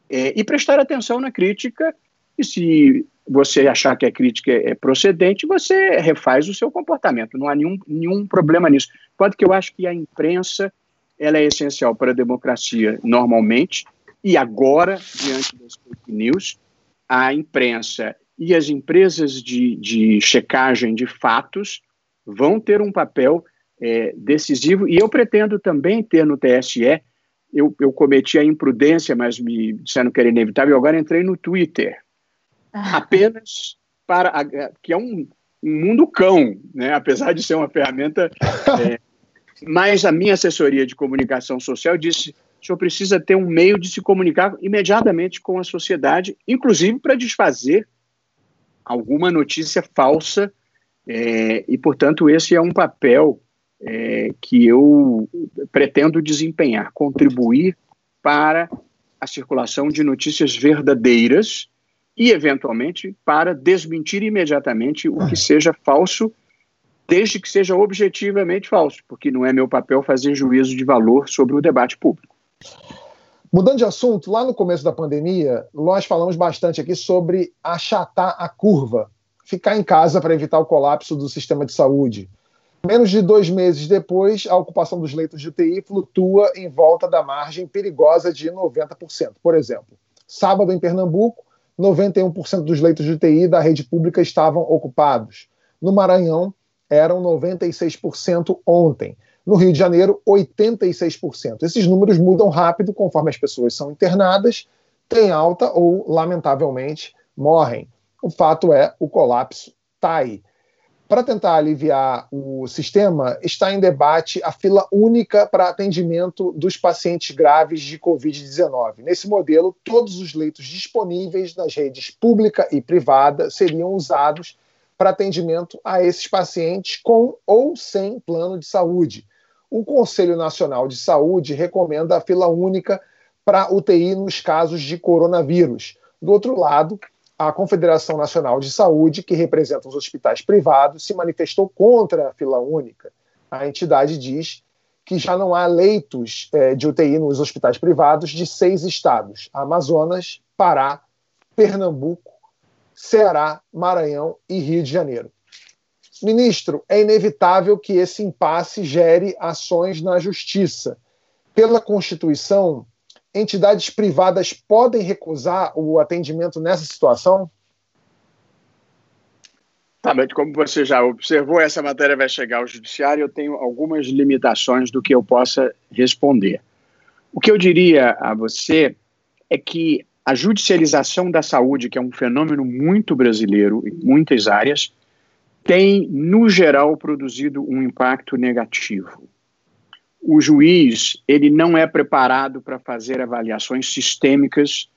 é, e prestar atenção na crítica. E se você achar que a crítica é procedente, você refaz o seu comportamento. Não há nenhum, nenhum problema nisso. Quanto que eu acho que a imprensa ela é essencial para a democracia normalmente, e agora, diante das fake news, a imprensa e as empresas de, de checagem de fatos vão ter um papel é, decisivo, e eu pretendo também ter no TSE. Eu, eu cometi a imprudência, mas me disseram que era inevitável, agora entrei no Twitter. Ah. Apenas para. A, que é um, um mundo cão, né? apesar de ser uma ferramenta. É, mas a minha assessoria de comunicação social disse: o senhor precisa ter um meio de se comunicar imediatamente com a sociedade, inclusive para desfazer alguma notícia falsa, é, e, portanto, esse é um papel é, que eu pretendo desempenhar, contribuir para a circulação de notícias verdadeiras e, eventualmente, para desmentir imediatamente o que seja falso, desde que seja objetivamente falso, porque não é meu papel fazer juízo de valor sobre o debate público. Mudando de assunto, lá no começo da pandemia, nós falamos bastante aqui sobre achatar a curva, ficar em casa para evitar o colapso do sistema de saúde. Menos de dois meses depois, a ocupação dos leitos de UTI flutua em volta da margem perigosa de 90%. Por exemplo, sábado em Pernambuco, 91% dos leitos de UTI da rede pública estavam ocupados. No Maranhão, eram 96% ontem. No Rio de Janeiro, 86%. Esses números mudam rápido conforme as pessoas são internadas, têm alta ou, lamentavelmente, morrem. O fato é, o colapso está aí. Para tentar aliviar o sistema, está em debate a fila única para atendimento dos pacientes graves de Covid-19. Nesse modelo, todos os leitos disponíveis nas redes pública e privada seriam usados para atendimento a esses pacientes com ou sem plano de saúde o Conselho Nacional de Saúde recomenda a fila única para UTI nos casos de coronavírus. Do outro lado, a Confederação Nacional de Saúde, que representa os hospitais privados, se manifestou contra a fila única. A entidade diz que já não há leitos é, de UTI nos hospitais privados de seis estados: Amazonas, Pará, Pernambuco, Ceará, Maranhão e Rio de Janeiro. Ministro, é inevitável que esse impasse gere ações na justiça. Pela Constituição, entidades privadas podem recusar o atendimento nessa situação? Tá, mas como você já observou, essa matéria vai chegar ao judiciário eu tenho algumas limitações do que eu possa responder. O que eu diria a você é que a judicialização da saúde, que é um fenômeno muito brasileiro em muitas áreas, tem, no geral, produzido um impacto negativo. O juiz ele não é preparado para fazer avaliações sistêmicas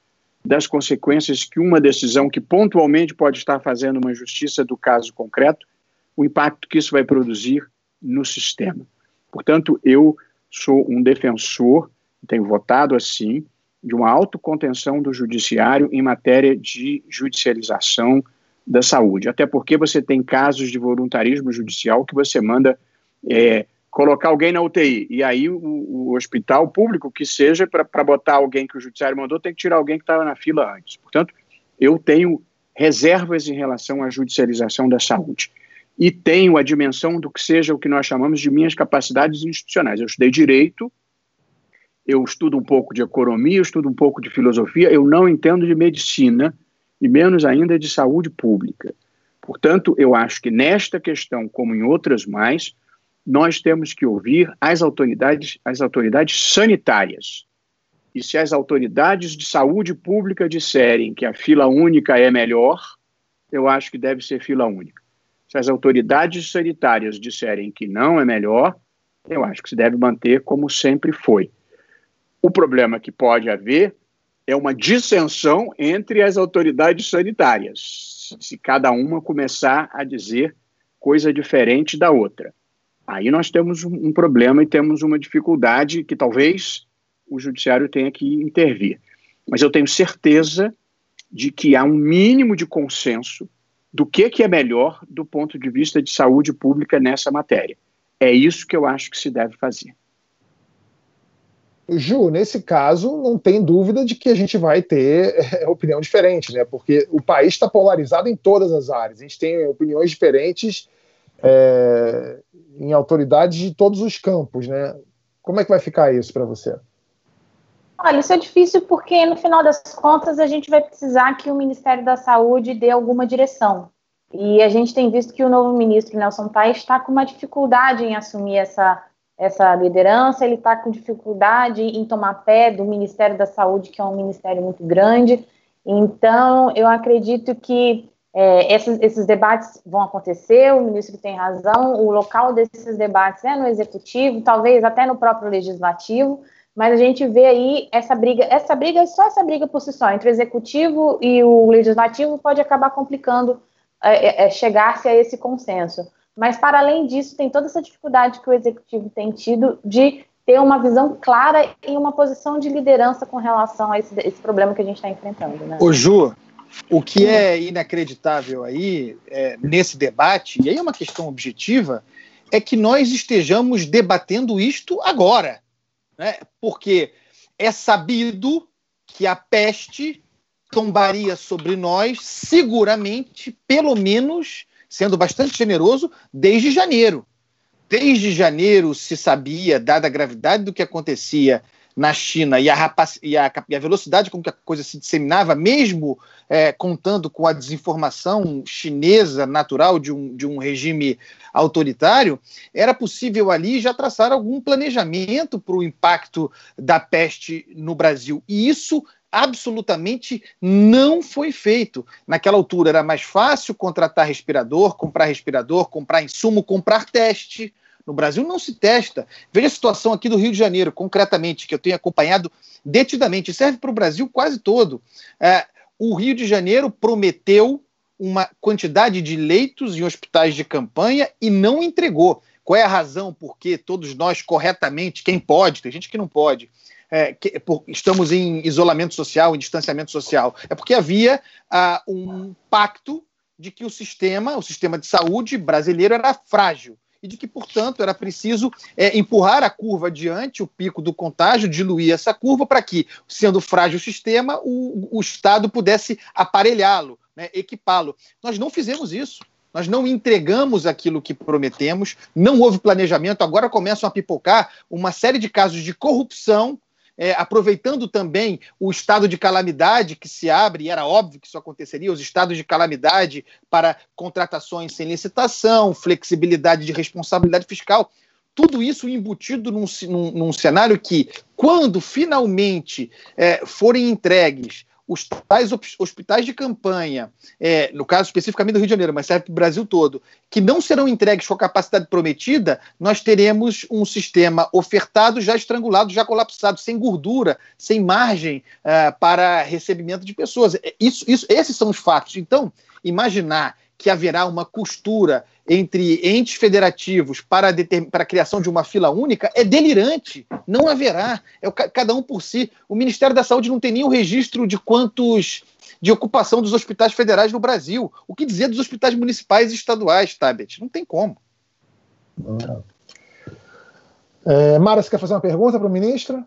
das consequências que uma decisão que pontualmente pode estar fazendo uma justiça do caso concreto, o impacto que isso vai produzir no sistema. Portanto, eu sou um defensor, tenho votado assim, de uma autocontenção do judiciário em matéria de judicialização da saúde. Até porque você tem casos de voluntarismo judicial que você manda é, colocar alguém na UTI. E aí o, o hospital público, que seja, para botar alguém que o judiciário mandou, tem que tirar alguém que estava na fila antes. Portanto, eu tenho reservas em relação à judicialização da saúde. E tenho a dimensão do que seja o que nós chamamos de minhas capacidades institucionais. Eu estudei direito, eu estudo um pouco de economia, eu estudo um pouco de filosofia, eu não entendo de medicina, e menos ainda de saúde pública. Portanto, eu acho que nesta questão, como em outras mais, nós temos que ouvir as autoridades, as autoridades sanitárias. E se as autoridades de saúde pública disserem que a fila única é melhor, eu acho que deve ser fila única. Se as autoridades sanitárias disserem que não é melhor, eu acho que se deve manter como sempre foi. O problema que pode haver é uma dissensão entre as autoridades sanitárias, se cada uma começar a dizer coisa diferente da outra. Aí nós temos um problema e temos uma dificuldade que talvez o judiciário tenha que intervir. Mas eu tenho certeza de que há um mínimo de consenso do que, que é melhor do ponto de vista de saúde pública nessa matéria. É isso que eu acho que se deve fazer. Ju, nesse caso, não tem dúvida de que a gente vai ter é, opinião diferente, né? Porque o país está polarizado em todas as áreas. A gente tem opiniões diferentes é, em autoridades de todos os campos, né? Como é que vai ficar isso para você? Olha, isso é difícil porque no final das contas a gente vai precisar que o Ministério da Saúde dê alguma direção. E a gente tem visto que o novo ministro Nelson Paes está com uma dificuldade em assumir essa, essa liderança, ele está com dificuldade em tomar pé do Ministério da Saúde, que é um ministério muito grande. Então, eu acredito que é, esses, esses, debates vão acontecer, o ministro tem razão, o local desses debates é no executivo, talvez até no próprio legislativo, mas a gente vê aí essa briga, essa briga, só essa briga por si só, entre o executivo e o legislativo pode acabar complicando é, é, é chegar-se a esse consenso. Mas, para além disso, tem toda essa dificuldade que o executivo tem tido de ter uma visão clara e uma posição de liderança com relação a esse, esse problema que a gente está enfrentando. Né? Ô, Ju, o que é inacreditável aí, é, nesse debate, e aí é uma questão objetiva, é que nós estejamos debatendo isto agora. Né? Porque é sabido que a peste tombaria sobre nós, seguramente, pelo menos, sendo bastante generoso, desde janeiro. Desde janeiro se sabia, dada a gravidade do que acontecia na China e a, e a, e a velocidade com que a coisa se disseminava, mesmo é, contando com a desinformação chinesa natural de um, de um regime autoritário, era possível ali já traçar algum planejamento para o impacto da peste no Brasil. E isso absolutamente não foi feito. Naquela altura era mais fácil contratar respirador, comprar respirador, comprar insumo, comprar teste no Brasil não se testa. Veja a situação aqui do Rio de Janeiro, concretamente, que eu tenho acompanhado detidamente, serve para o Brasil quase todo. É, o Rio de Janeiro prometeu uma quantidade de leitos em hospitais de campanha e não entregou. Qual é a razão por que todos nós, corretamente, quem pode, tem gente que não pode, é, que, por, estamos em isolamento social, em distanciamento social? É porque havia ah, um pacto de que o sistema, o sistema de saúde brasileiro era frágil e de que, portanto, era preciso é, empurrar a curva adiante, o pico do contágio, diluir essa curva, para que, sendo frágil o sistema, o, o Estado pudesse aparelhá-lo, né, equipá-lo. Nós não fizemos isso. nós não entregamos aquilo que prometemos, não houve planejamento, agora começam a pipocar uma série de casos de corrupção é, aproveitando também o estado de calamidade que se abre, e era óbvio que isso aconteceria, os estados de calamidade para contratações sem licitação, flexibilidade de responsabilidade fiscal. Tudo isso embutido num, num, num cenário que, quando finalmente é, forem entregues os tais hospitais de campanha, é, no caso especificamente do Rio de Janeiro, mas serve para o Brasil todo, que não serão entregues com a capacidade prometida, nós teremos um sistema ofertado, já estrangulado, já colapsado, sem gordura, sem margem uh, para recebimento de pessoas. É, isso, isso, esses são os fatos. Então, imaginar que haverá uma costura entre entes federativos para, para a criação de uma fila única é delirante. Não haverá. É o, cada um por si. O Ministério da Saúde não tem nenhum registro de quantos de ocupação dos hospitais federais no Brasil. O que dizer dos hospitais municipais e estaduais, Tabet? Não tem como. É, Mara, você quer fazer uma pergunta para o ministro?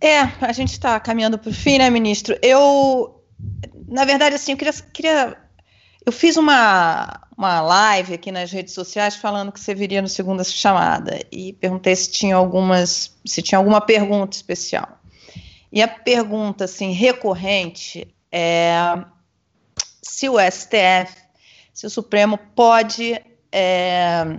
É, a gente está caminhando para o fim, né, ministro? Eu, na verdade, assim, eu queria, queria eu fiz uma, uma live aqui nas redes sociais falando que você viria no segunda chamada e perguntei se tinha algumas, se tinha alguma pergunta especial. E a pergunta assim recorrente é se o STF, se o Supremo pode é,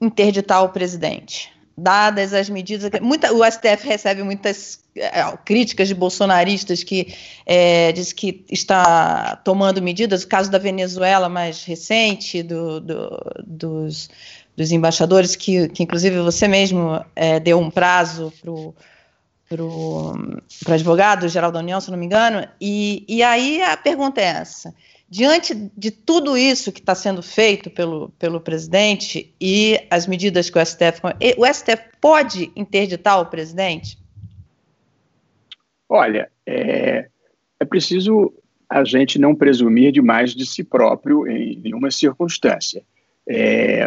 interditar o presidente dadas as medidas. Muita, o STF recebe muitas é, críticas de bolsonaristas que é, diz que está tomando medidas. O caso da Venezuela mais recente, do, do, dos, dos, embaixadores, que, que inclusive você mesmo é, deu um prazo para o advogado geral da União, se não me engano. E, e aí a pergunta é essa Diante de tudo isso que está sendo feito pelo, pelo presidente e as medidas que o STF. O STF pode interditar o presidente? Olha, é, é preciso a gente não presumir demais de si próprio em nenhuma circunstância. É,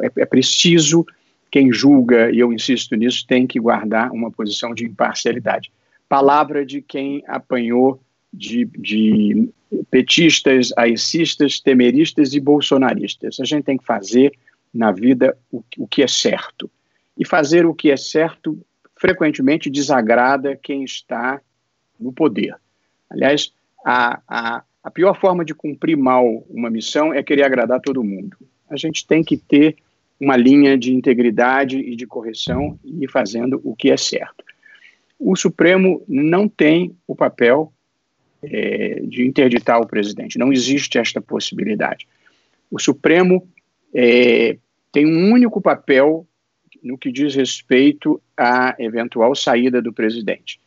é, é preciso, quem julga, e eu insisto nisso, tem que guardar uma posição de imparcialidade. Palavra de quem apanhou de, de petistas, aicistas, temeristas e bolsonaristas. A gente tem que fazer na vida o, o que é certo. E fazer o que é certo frequentemente desagrada quem está no poder. Aliás, a, a, a pior forma de cumprir mal uma missão é querer agradar todo mundo. A gente tem que ter uma linha de integridade e de correção e fazendo o que é certo. O Supremo não tem o papel é, de interditar o presidente. Não existe esta possibilidade. O Supremo é, tem um único papel no que diz respeito à eventual saída do presidente.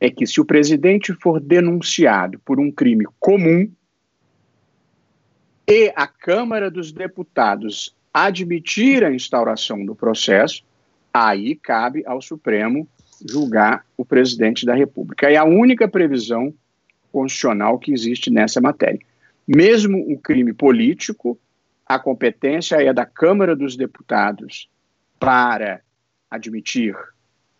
É que se o presidente for denunciado por um crime comum e a Câmara dos Deputados admitir a instauração do processo, aí cabe ao Supremo julgar o presidente da República. É a única previsão constitucional que existe nessa matéria. Mesmo o crime político, a competência é da Câmara dos Deputados para admitir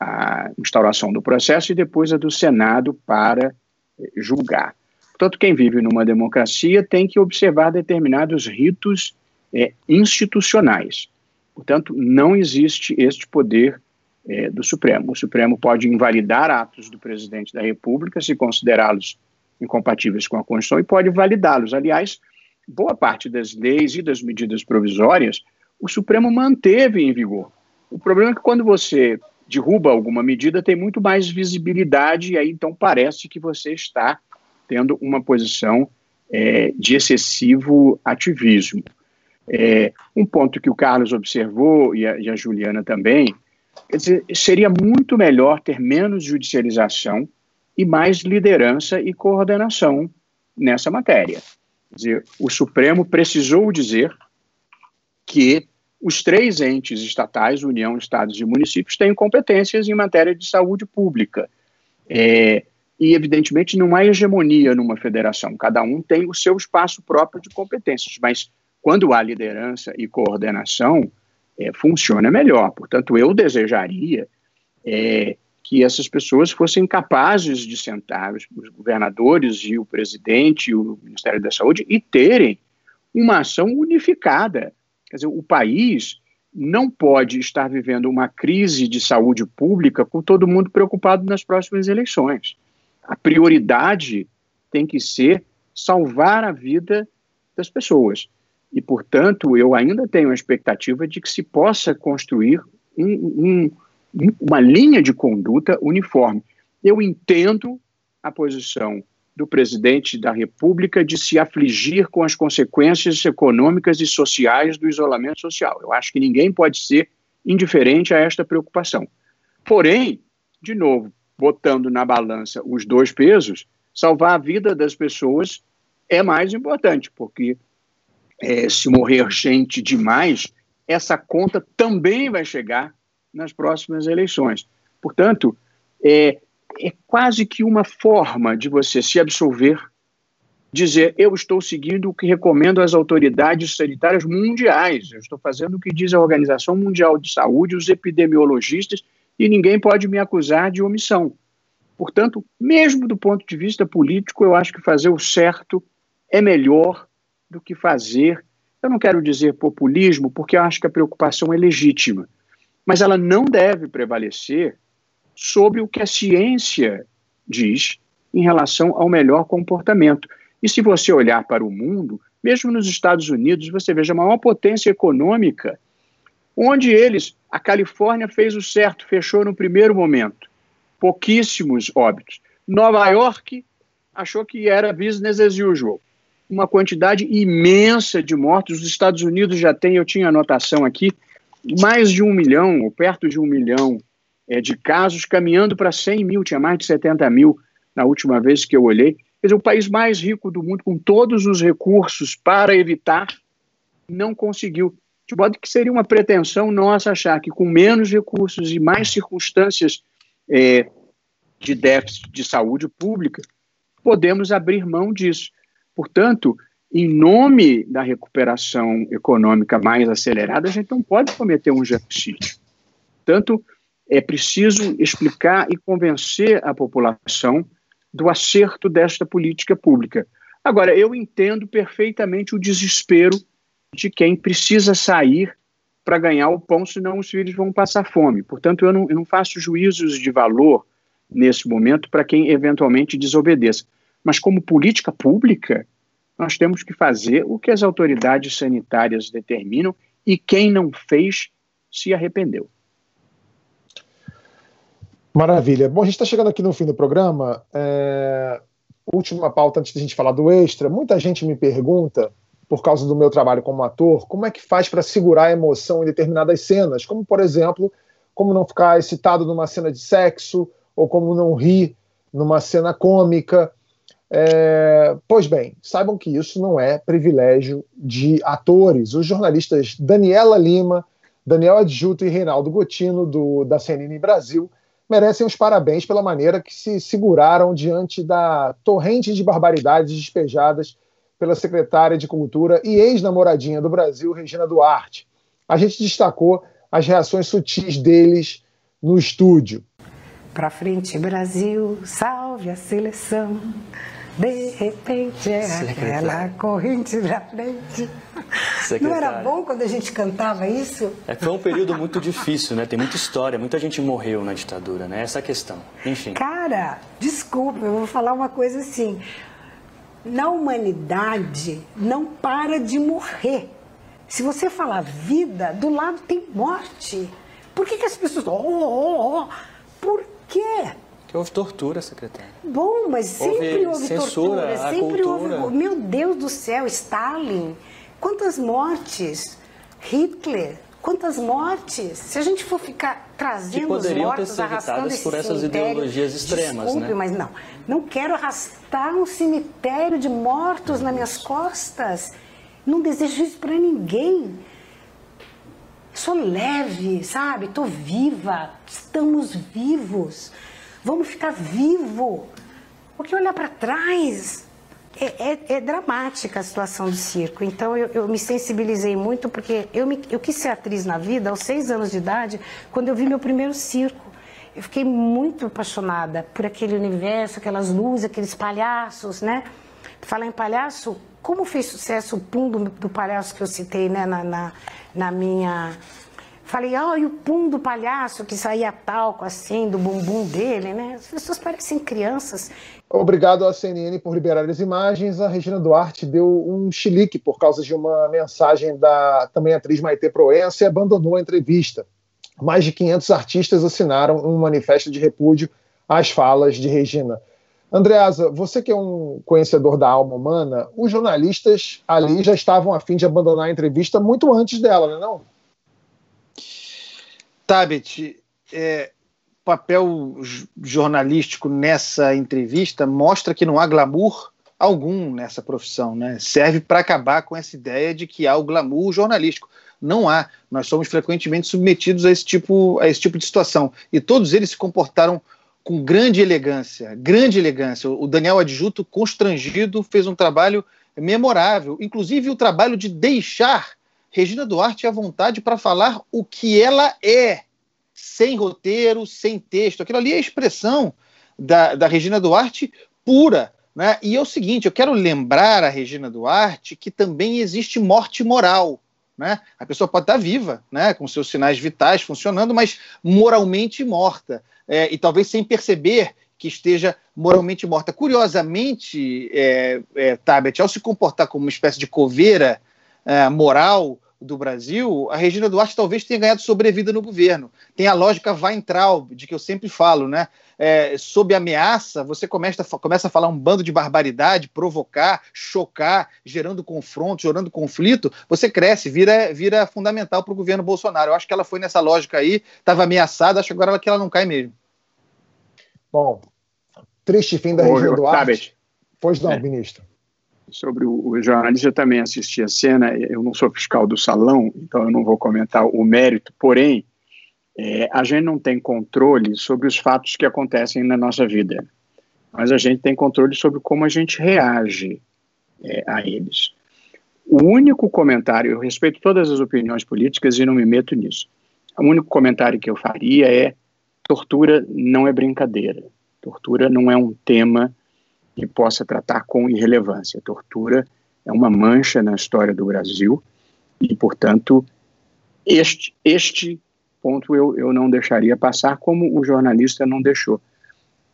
a instauração do processo e depois a do Senado para eh, julgar. Portanto, quem vive numa democracia tem que observar determinados ritos é, institucionais. Portanto, não existe este poder é, do Supremo. O Supremo pode invalidar atos do presidente da República se considerá-los incompatíveis com a Constituição e pode validá-los. Aliás, boa parte das leis e das medidas provisórias o Supremo manteve em vigor. O problema é que quando você derruba alguma medida, tem muito mais visibilidade e aí então parece que você está tendo uma posição é, de excessivo ativismo. É, um ponto que o Carlos observou e a, e a Juliana também, dizer, seria muito melhor ter menos judicialização e mais liderança e coordenação nessa matéria. Quer dizer, o Supremo precisou dizer que os três entes estatais, União, Estados e municípios, têm competências em matéria de saúde pública. É, e, evidentemente, não há hegemonia numa federação, cada um tem o seu espaço próprio de competências, mas quando há liderança e coordenação, é, funciona melhor. Portanto, eu desejaria é, que essas pessoas fossem capazes de sentar, os, governadores e o presidente e o Ministério da Saúde, e terem uma ação unificada. Quer dizer, o país não pode estar vivendo uma crise de saúde pública com todo mundo preocupado nas próximas eleições. A prioridade tem que ser salvar a vida das pessoas. E, portanto, eu ainda tenho a expectativa de que se possa construir um, um, uma linha de conduta uniforme. Eu entendo a posição do presidente da República de se afligir com as consequências econômicas e sociais do isolamento social. Eu acho que ninguém pode ser indiferente a esta preocupação. Porém, de novo, botando na balança os dois pesos, salvar a vida das pessoas é mais importante, porque é, se morrer gente demais, essa conta também vai chegar nas próximas eleições. Portanto, é, é quase que uma forma de você se absolver, dizer eu estou seguindo o que recomendo as autoridades sanitárias mundiais, eu estou fazendo o que diz a Organização Mundial de Saúde, os epidemiologistas, e ninguém pode me acusar de omissão. Portanto, mesmo do ponto de vista político, eu acho que fazer o certo é melhor do que fazer. Eu não quero dizer populismo, porque eu acho que a preocupação é legítima, mas ela não deve prevalecer sobre o que a ciência diz em relação ao melhor comportamento. E se você olhar para o mundo, mesmo nos Estados Unidos, você veja a maior potência econômica, onde eles, a Califórnia fez o certo, fechou no primeiro momento, pouquíssimos óbitos. Nova York achou que era business as usual, uma quantidade imensa de mortos. Os Estados Unidos já tem, eu tinha anotação aqui, mais de um milhão, ou perto de um milhão é, de casos, caminhando para 100 mil, tinha mais de 70 mil na última vez que eu olhei. Quer dizer, o país mais rico do mundo, com todos os recursos para evitar, não conseguiu. De modo que seria uma pretensão nossa achar que com menos recursos e mais circunstâncias é, de déficit de saúde pública, podemos abrir mão disso. Portanto, em nome da recuperação econômica mais acelerada, a gente não pode cometer um genocídio. Tanto é preciso explicar e convencer a população do acerto desta política pública. Agora, eu entendo perfeitamente o desespero de quem precisa sair para ganhar o pão, senão os filhos vão passar fome. Portanto, eu não, eu não faço juízos de valor nesse momento para quem eventualmente desobedeça. Mas, como política pública, nós temos que fazer o que as autoridades sanitárias determinam e quem não fez se arrependeu. Maravilha. Bom, a gente está chegando aqui no fim do programa. É... Última pauta antes de a gente falar do extra. Muita gente me pergunta, por causa do meu trabalho como ator, como é que faz para segurar a emoção em determinadas cenas, como por exemplo, como não ficar excitado numa cena de sexo ou como não rir numa cena cômica. É... Pois bem, saibam que isso não é privilégio de atores. Os jornalistas Daniela Lima, Daniel Adjuto e Reinaldo Gotino, do, da CNN Brasil, merecem os parabéns pela maneira que se seguraram diante da torrente de barbaridades despejadas pela secretária de Cultura e ex-namoradinha do Brasil, Regina Duarte. A gente destacou as reações sutis deles no estúdio. Pra frente, Brasil, salve a seleção. De repente é aquela corrente da frente. Secretário. Não era bom quando a gente cantava isso? É, foi um período muito difícil, né? Tem muita história, muita gente morreu na ditadura, né? Essa é a questão. Enfim. Cara, desculpa, eu vou falar uma coisa assim. Na humanidade não para de morrer. Se você falar vida, do lado tem morte. Por que, que as pessoas. Oh, oh, oh. Por quê? Que houve tortura, secretário. Bom, mas sempre houve, houve censura, tortura, sempre cultura. houve. Meu Deus do céu, Stalin. Quantas mortes? Hitler. Quantas mortes? Se a gente for ficar trazendo os mortos, arrastando esse por essas ideologias extremas, desculpe, né? mas não. Não quero arrastar um cemitério de mortos nas minhas costas. Não desejo isso para ninguém. Sou leve, sabe? Estou viva. Estamos vivos. Vamos ficar vivo. Porque olhar para trás é, é, é, dramática a situação do circo. Então eu, eu, me sensibilizei muito porque eu, me, eu quis ser atriz na vida aos seis anos de idade, quando eu vi meu primeiro circo. Eu fiquei muito apaixonada por aquele universo, aquelas luzes, aqueles palhaços, né? Falar em palhaço, como fez sucesso o pum do, do palhaço que eu citei né, na, na, na minha. Falei, ó, oh, e o pum do palhaço que saía talco assim, do bumbum dele, né? As pessoas parecem crianças. Obrigado à CNN por liberar as imagens. A Regina Duarte deu um chilique por causa de uma mensagem da também atriz Maite Proença e abandonou a entrevista. Mais de 500 artistas assinaram um manifesto de repúdio às falas de Regina. Andreasa, você que é um conhecedor da alma humana, os jornalistas ali já estavam a fim de abandonar a entrevista muito antes dela, não é não? Tabet, é, papel jornalístico nessa entrevista mostra que não há glamour algum nessa profissão, né? Serve para acabar com essa ideia de que há o glamour jornalístico. Não há. Nós somos frequentemente submetidos a esse tipo, a esse tipo de situação. E todos eles se comportaram com grande elegância, grande elegância. O Daniel Adjuto, constrangido, fez um trabalho memorável, inclusive o trabalho de deixar Regina Duarte à vontade para falar o que ela é, sem roteiro, sem texto. Aquilo ali é a expressão da, da Regina Duarte pura. Né? E é o seguinte: eu quero lembrar a Regina Duarte que também existe morte moral. Né? A pessoa pode estar viva, né, com seus sinais vitais funcionando, mas moralmente morta é, e talvez sem perceber que esteja moralmente morta. Curiosamente, é, é, Tabet, ao se comportar como uma espécie de coveira é, moral do Brasil, a Regina Duarte talvez tenha ganhado sobrevida no governo. Tem a lógica Weintraub, de que eu sempre falo, né? É, sob ameaça, você começa, começa a falar um bando de barbaridade, provocar, chocar, gerando confronto, gerando conflito, você cresce, vira, vira fundamental para o governo Bolsonaro. Eu acho que ela foi nessa lógica aí, estava ameaçada, acho agora que ela não cai mesmo. Bom, triste fim da Regina Duarte. Pois não, é. ministro sobre o, o, jornalista, também assisti a cena, eu não sou fiscal do salão, então eu não vou comentar o mérito, porém, é, a gente não tem controle sobre os fatos que acontecem na nossa vida, mas a gente tem controle sobre como a gente reage é, a eles. O único comentário, eu respeito todas as opiniões políticas e não me meto nisso, o único comentário que eu faria é: tortura não é brincadeira, tortura não é um tema que possa tratar com irrelevância. A tortura é uma mancha na história do Brasil e, portanto, este, este ponto eu, eu não deixaria passar, como o jornalista não deixou.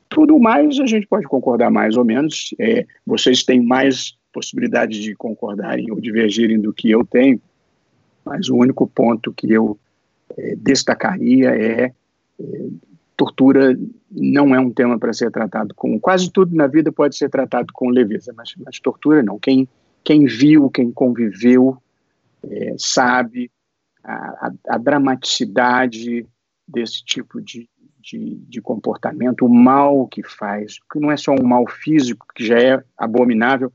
Tudo mais a gente pode concordar mais ou menos. É, vocês têm mais possibilidades de concordarem ou divergirem do que eu tenho, mas o único ponto que eu é, destacaria é, é tortura não é um tema para ser tratado com. Quase tudo na vida pode ser tratado com leveza, mas, mas tortura não. Quem, quem viu, quem conviveu, é, sabe a, a, a, dramaticidade desse tipo de, de, de, comportamento, o mal que faz, que não é só um mal físico, que já é abominável,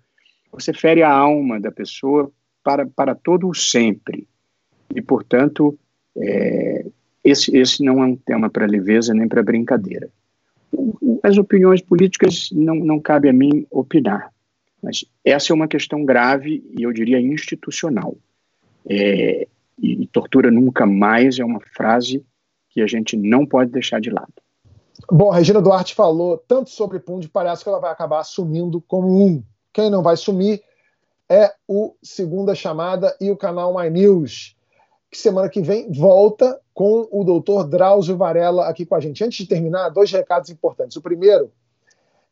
você fere a alma da pessoa para, para todo o sempre. E, portanto, é, esse, esse não é um tema para leveza nem para brincadeira. As opiniões políticas não, não cabe a mim opinar, mas essa é uma questão grave e eu diria institucional. É, e, e tortura nunca mais é uma frase que a gente não pode deixar de lado. Bom, a Regina Duarte falou tanto sobre Pund, parece que ela vai acabar assumindo como um. Quem não vai sumir é o Segunda Chamada e o canal My News que semana que vem volta com o doutor Drauzio Varela aqui com a gente. Antes de terminar, dois recados importantes. O primeiro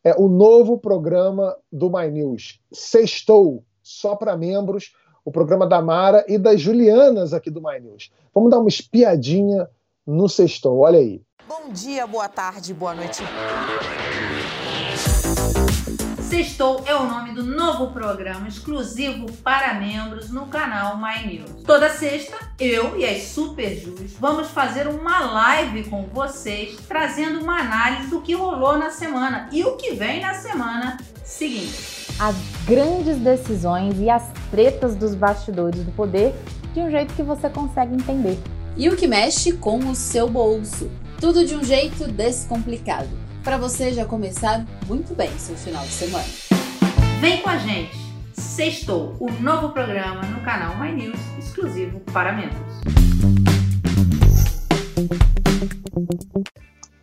é o novo programa do My News, Sextou, só para membros, o programa da Mara e das Julianas aqui do My News. Vamos dar uma espiadinha no Sextou, olha aí. Bom dia, boa tarde, boa noite. Sextou é o nome do novo programa exclusivo para membros no canal My News. Toda sexta, eu e as Super Jus vamos fazer uma live com vocês, trazendo uma análise do que rolou na semana e o que vem na semana seguinte. As grandes decisões e as tretas dos bastidores do poder de um jeito que você consegue entender. E o que mexe com o seu bolso. Tudo de um jeito descomplicado para você já começar muito bem seu final de semana. Vem com a gente! Sextou, o novo programa no canal My News, exclusivo para membros.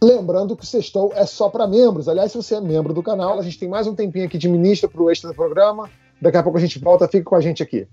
Lembrando que o Sextou é só para membros. Aliás, se você é membro do canal, a gente tem mais um tempinho aqui de ministra para o extra do programa. Daqui a pouco a gente volta, fica com a gente aqui.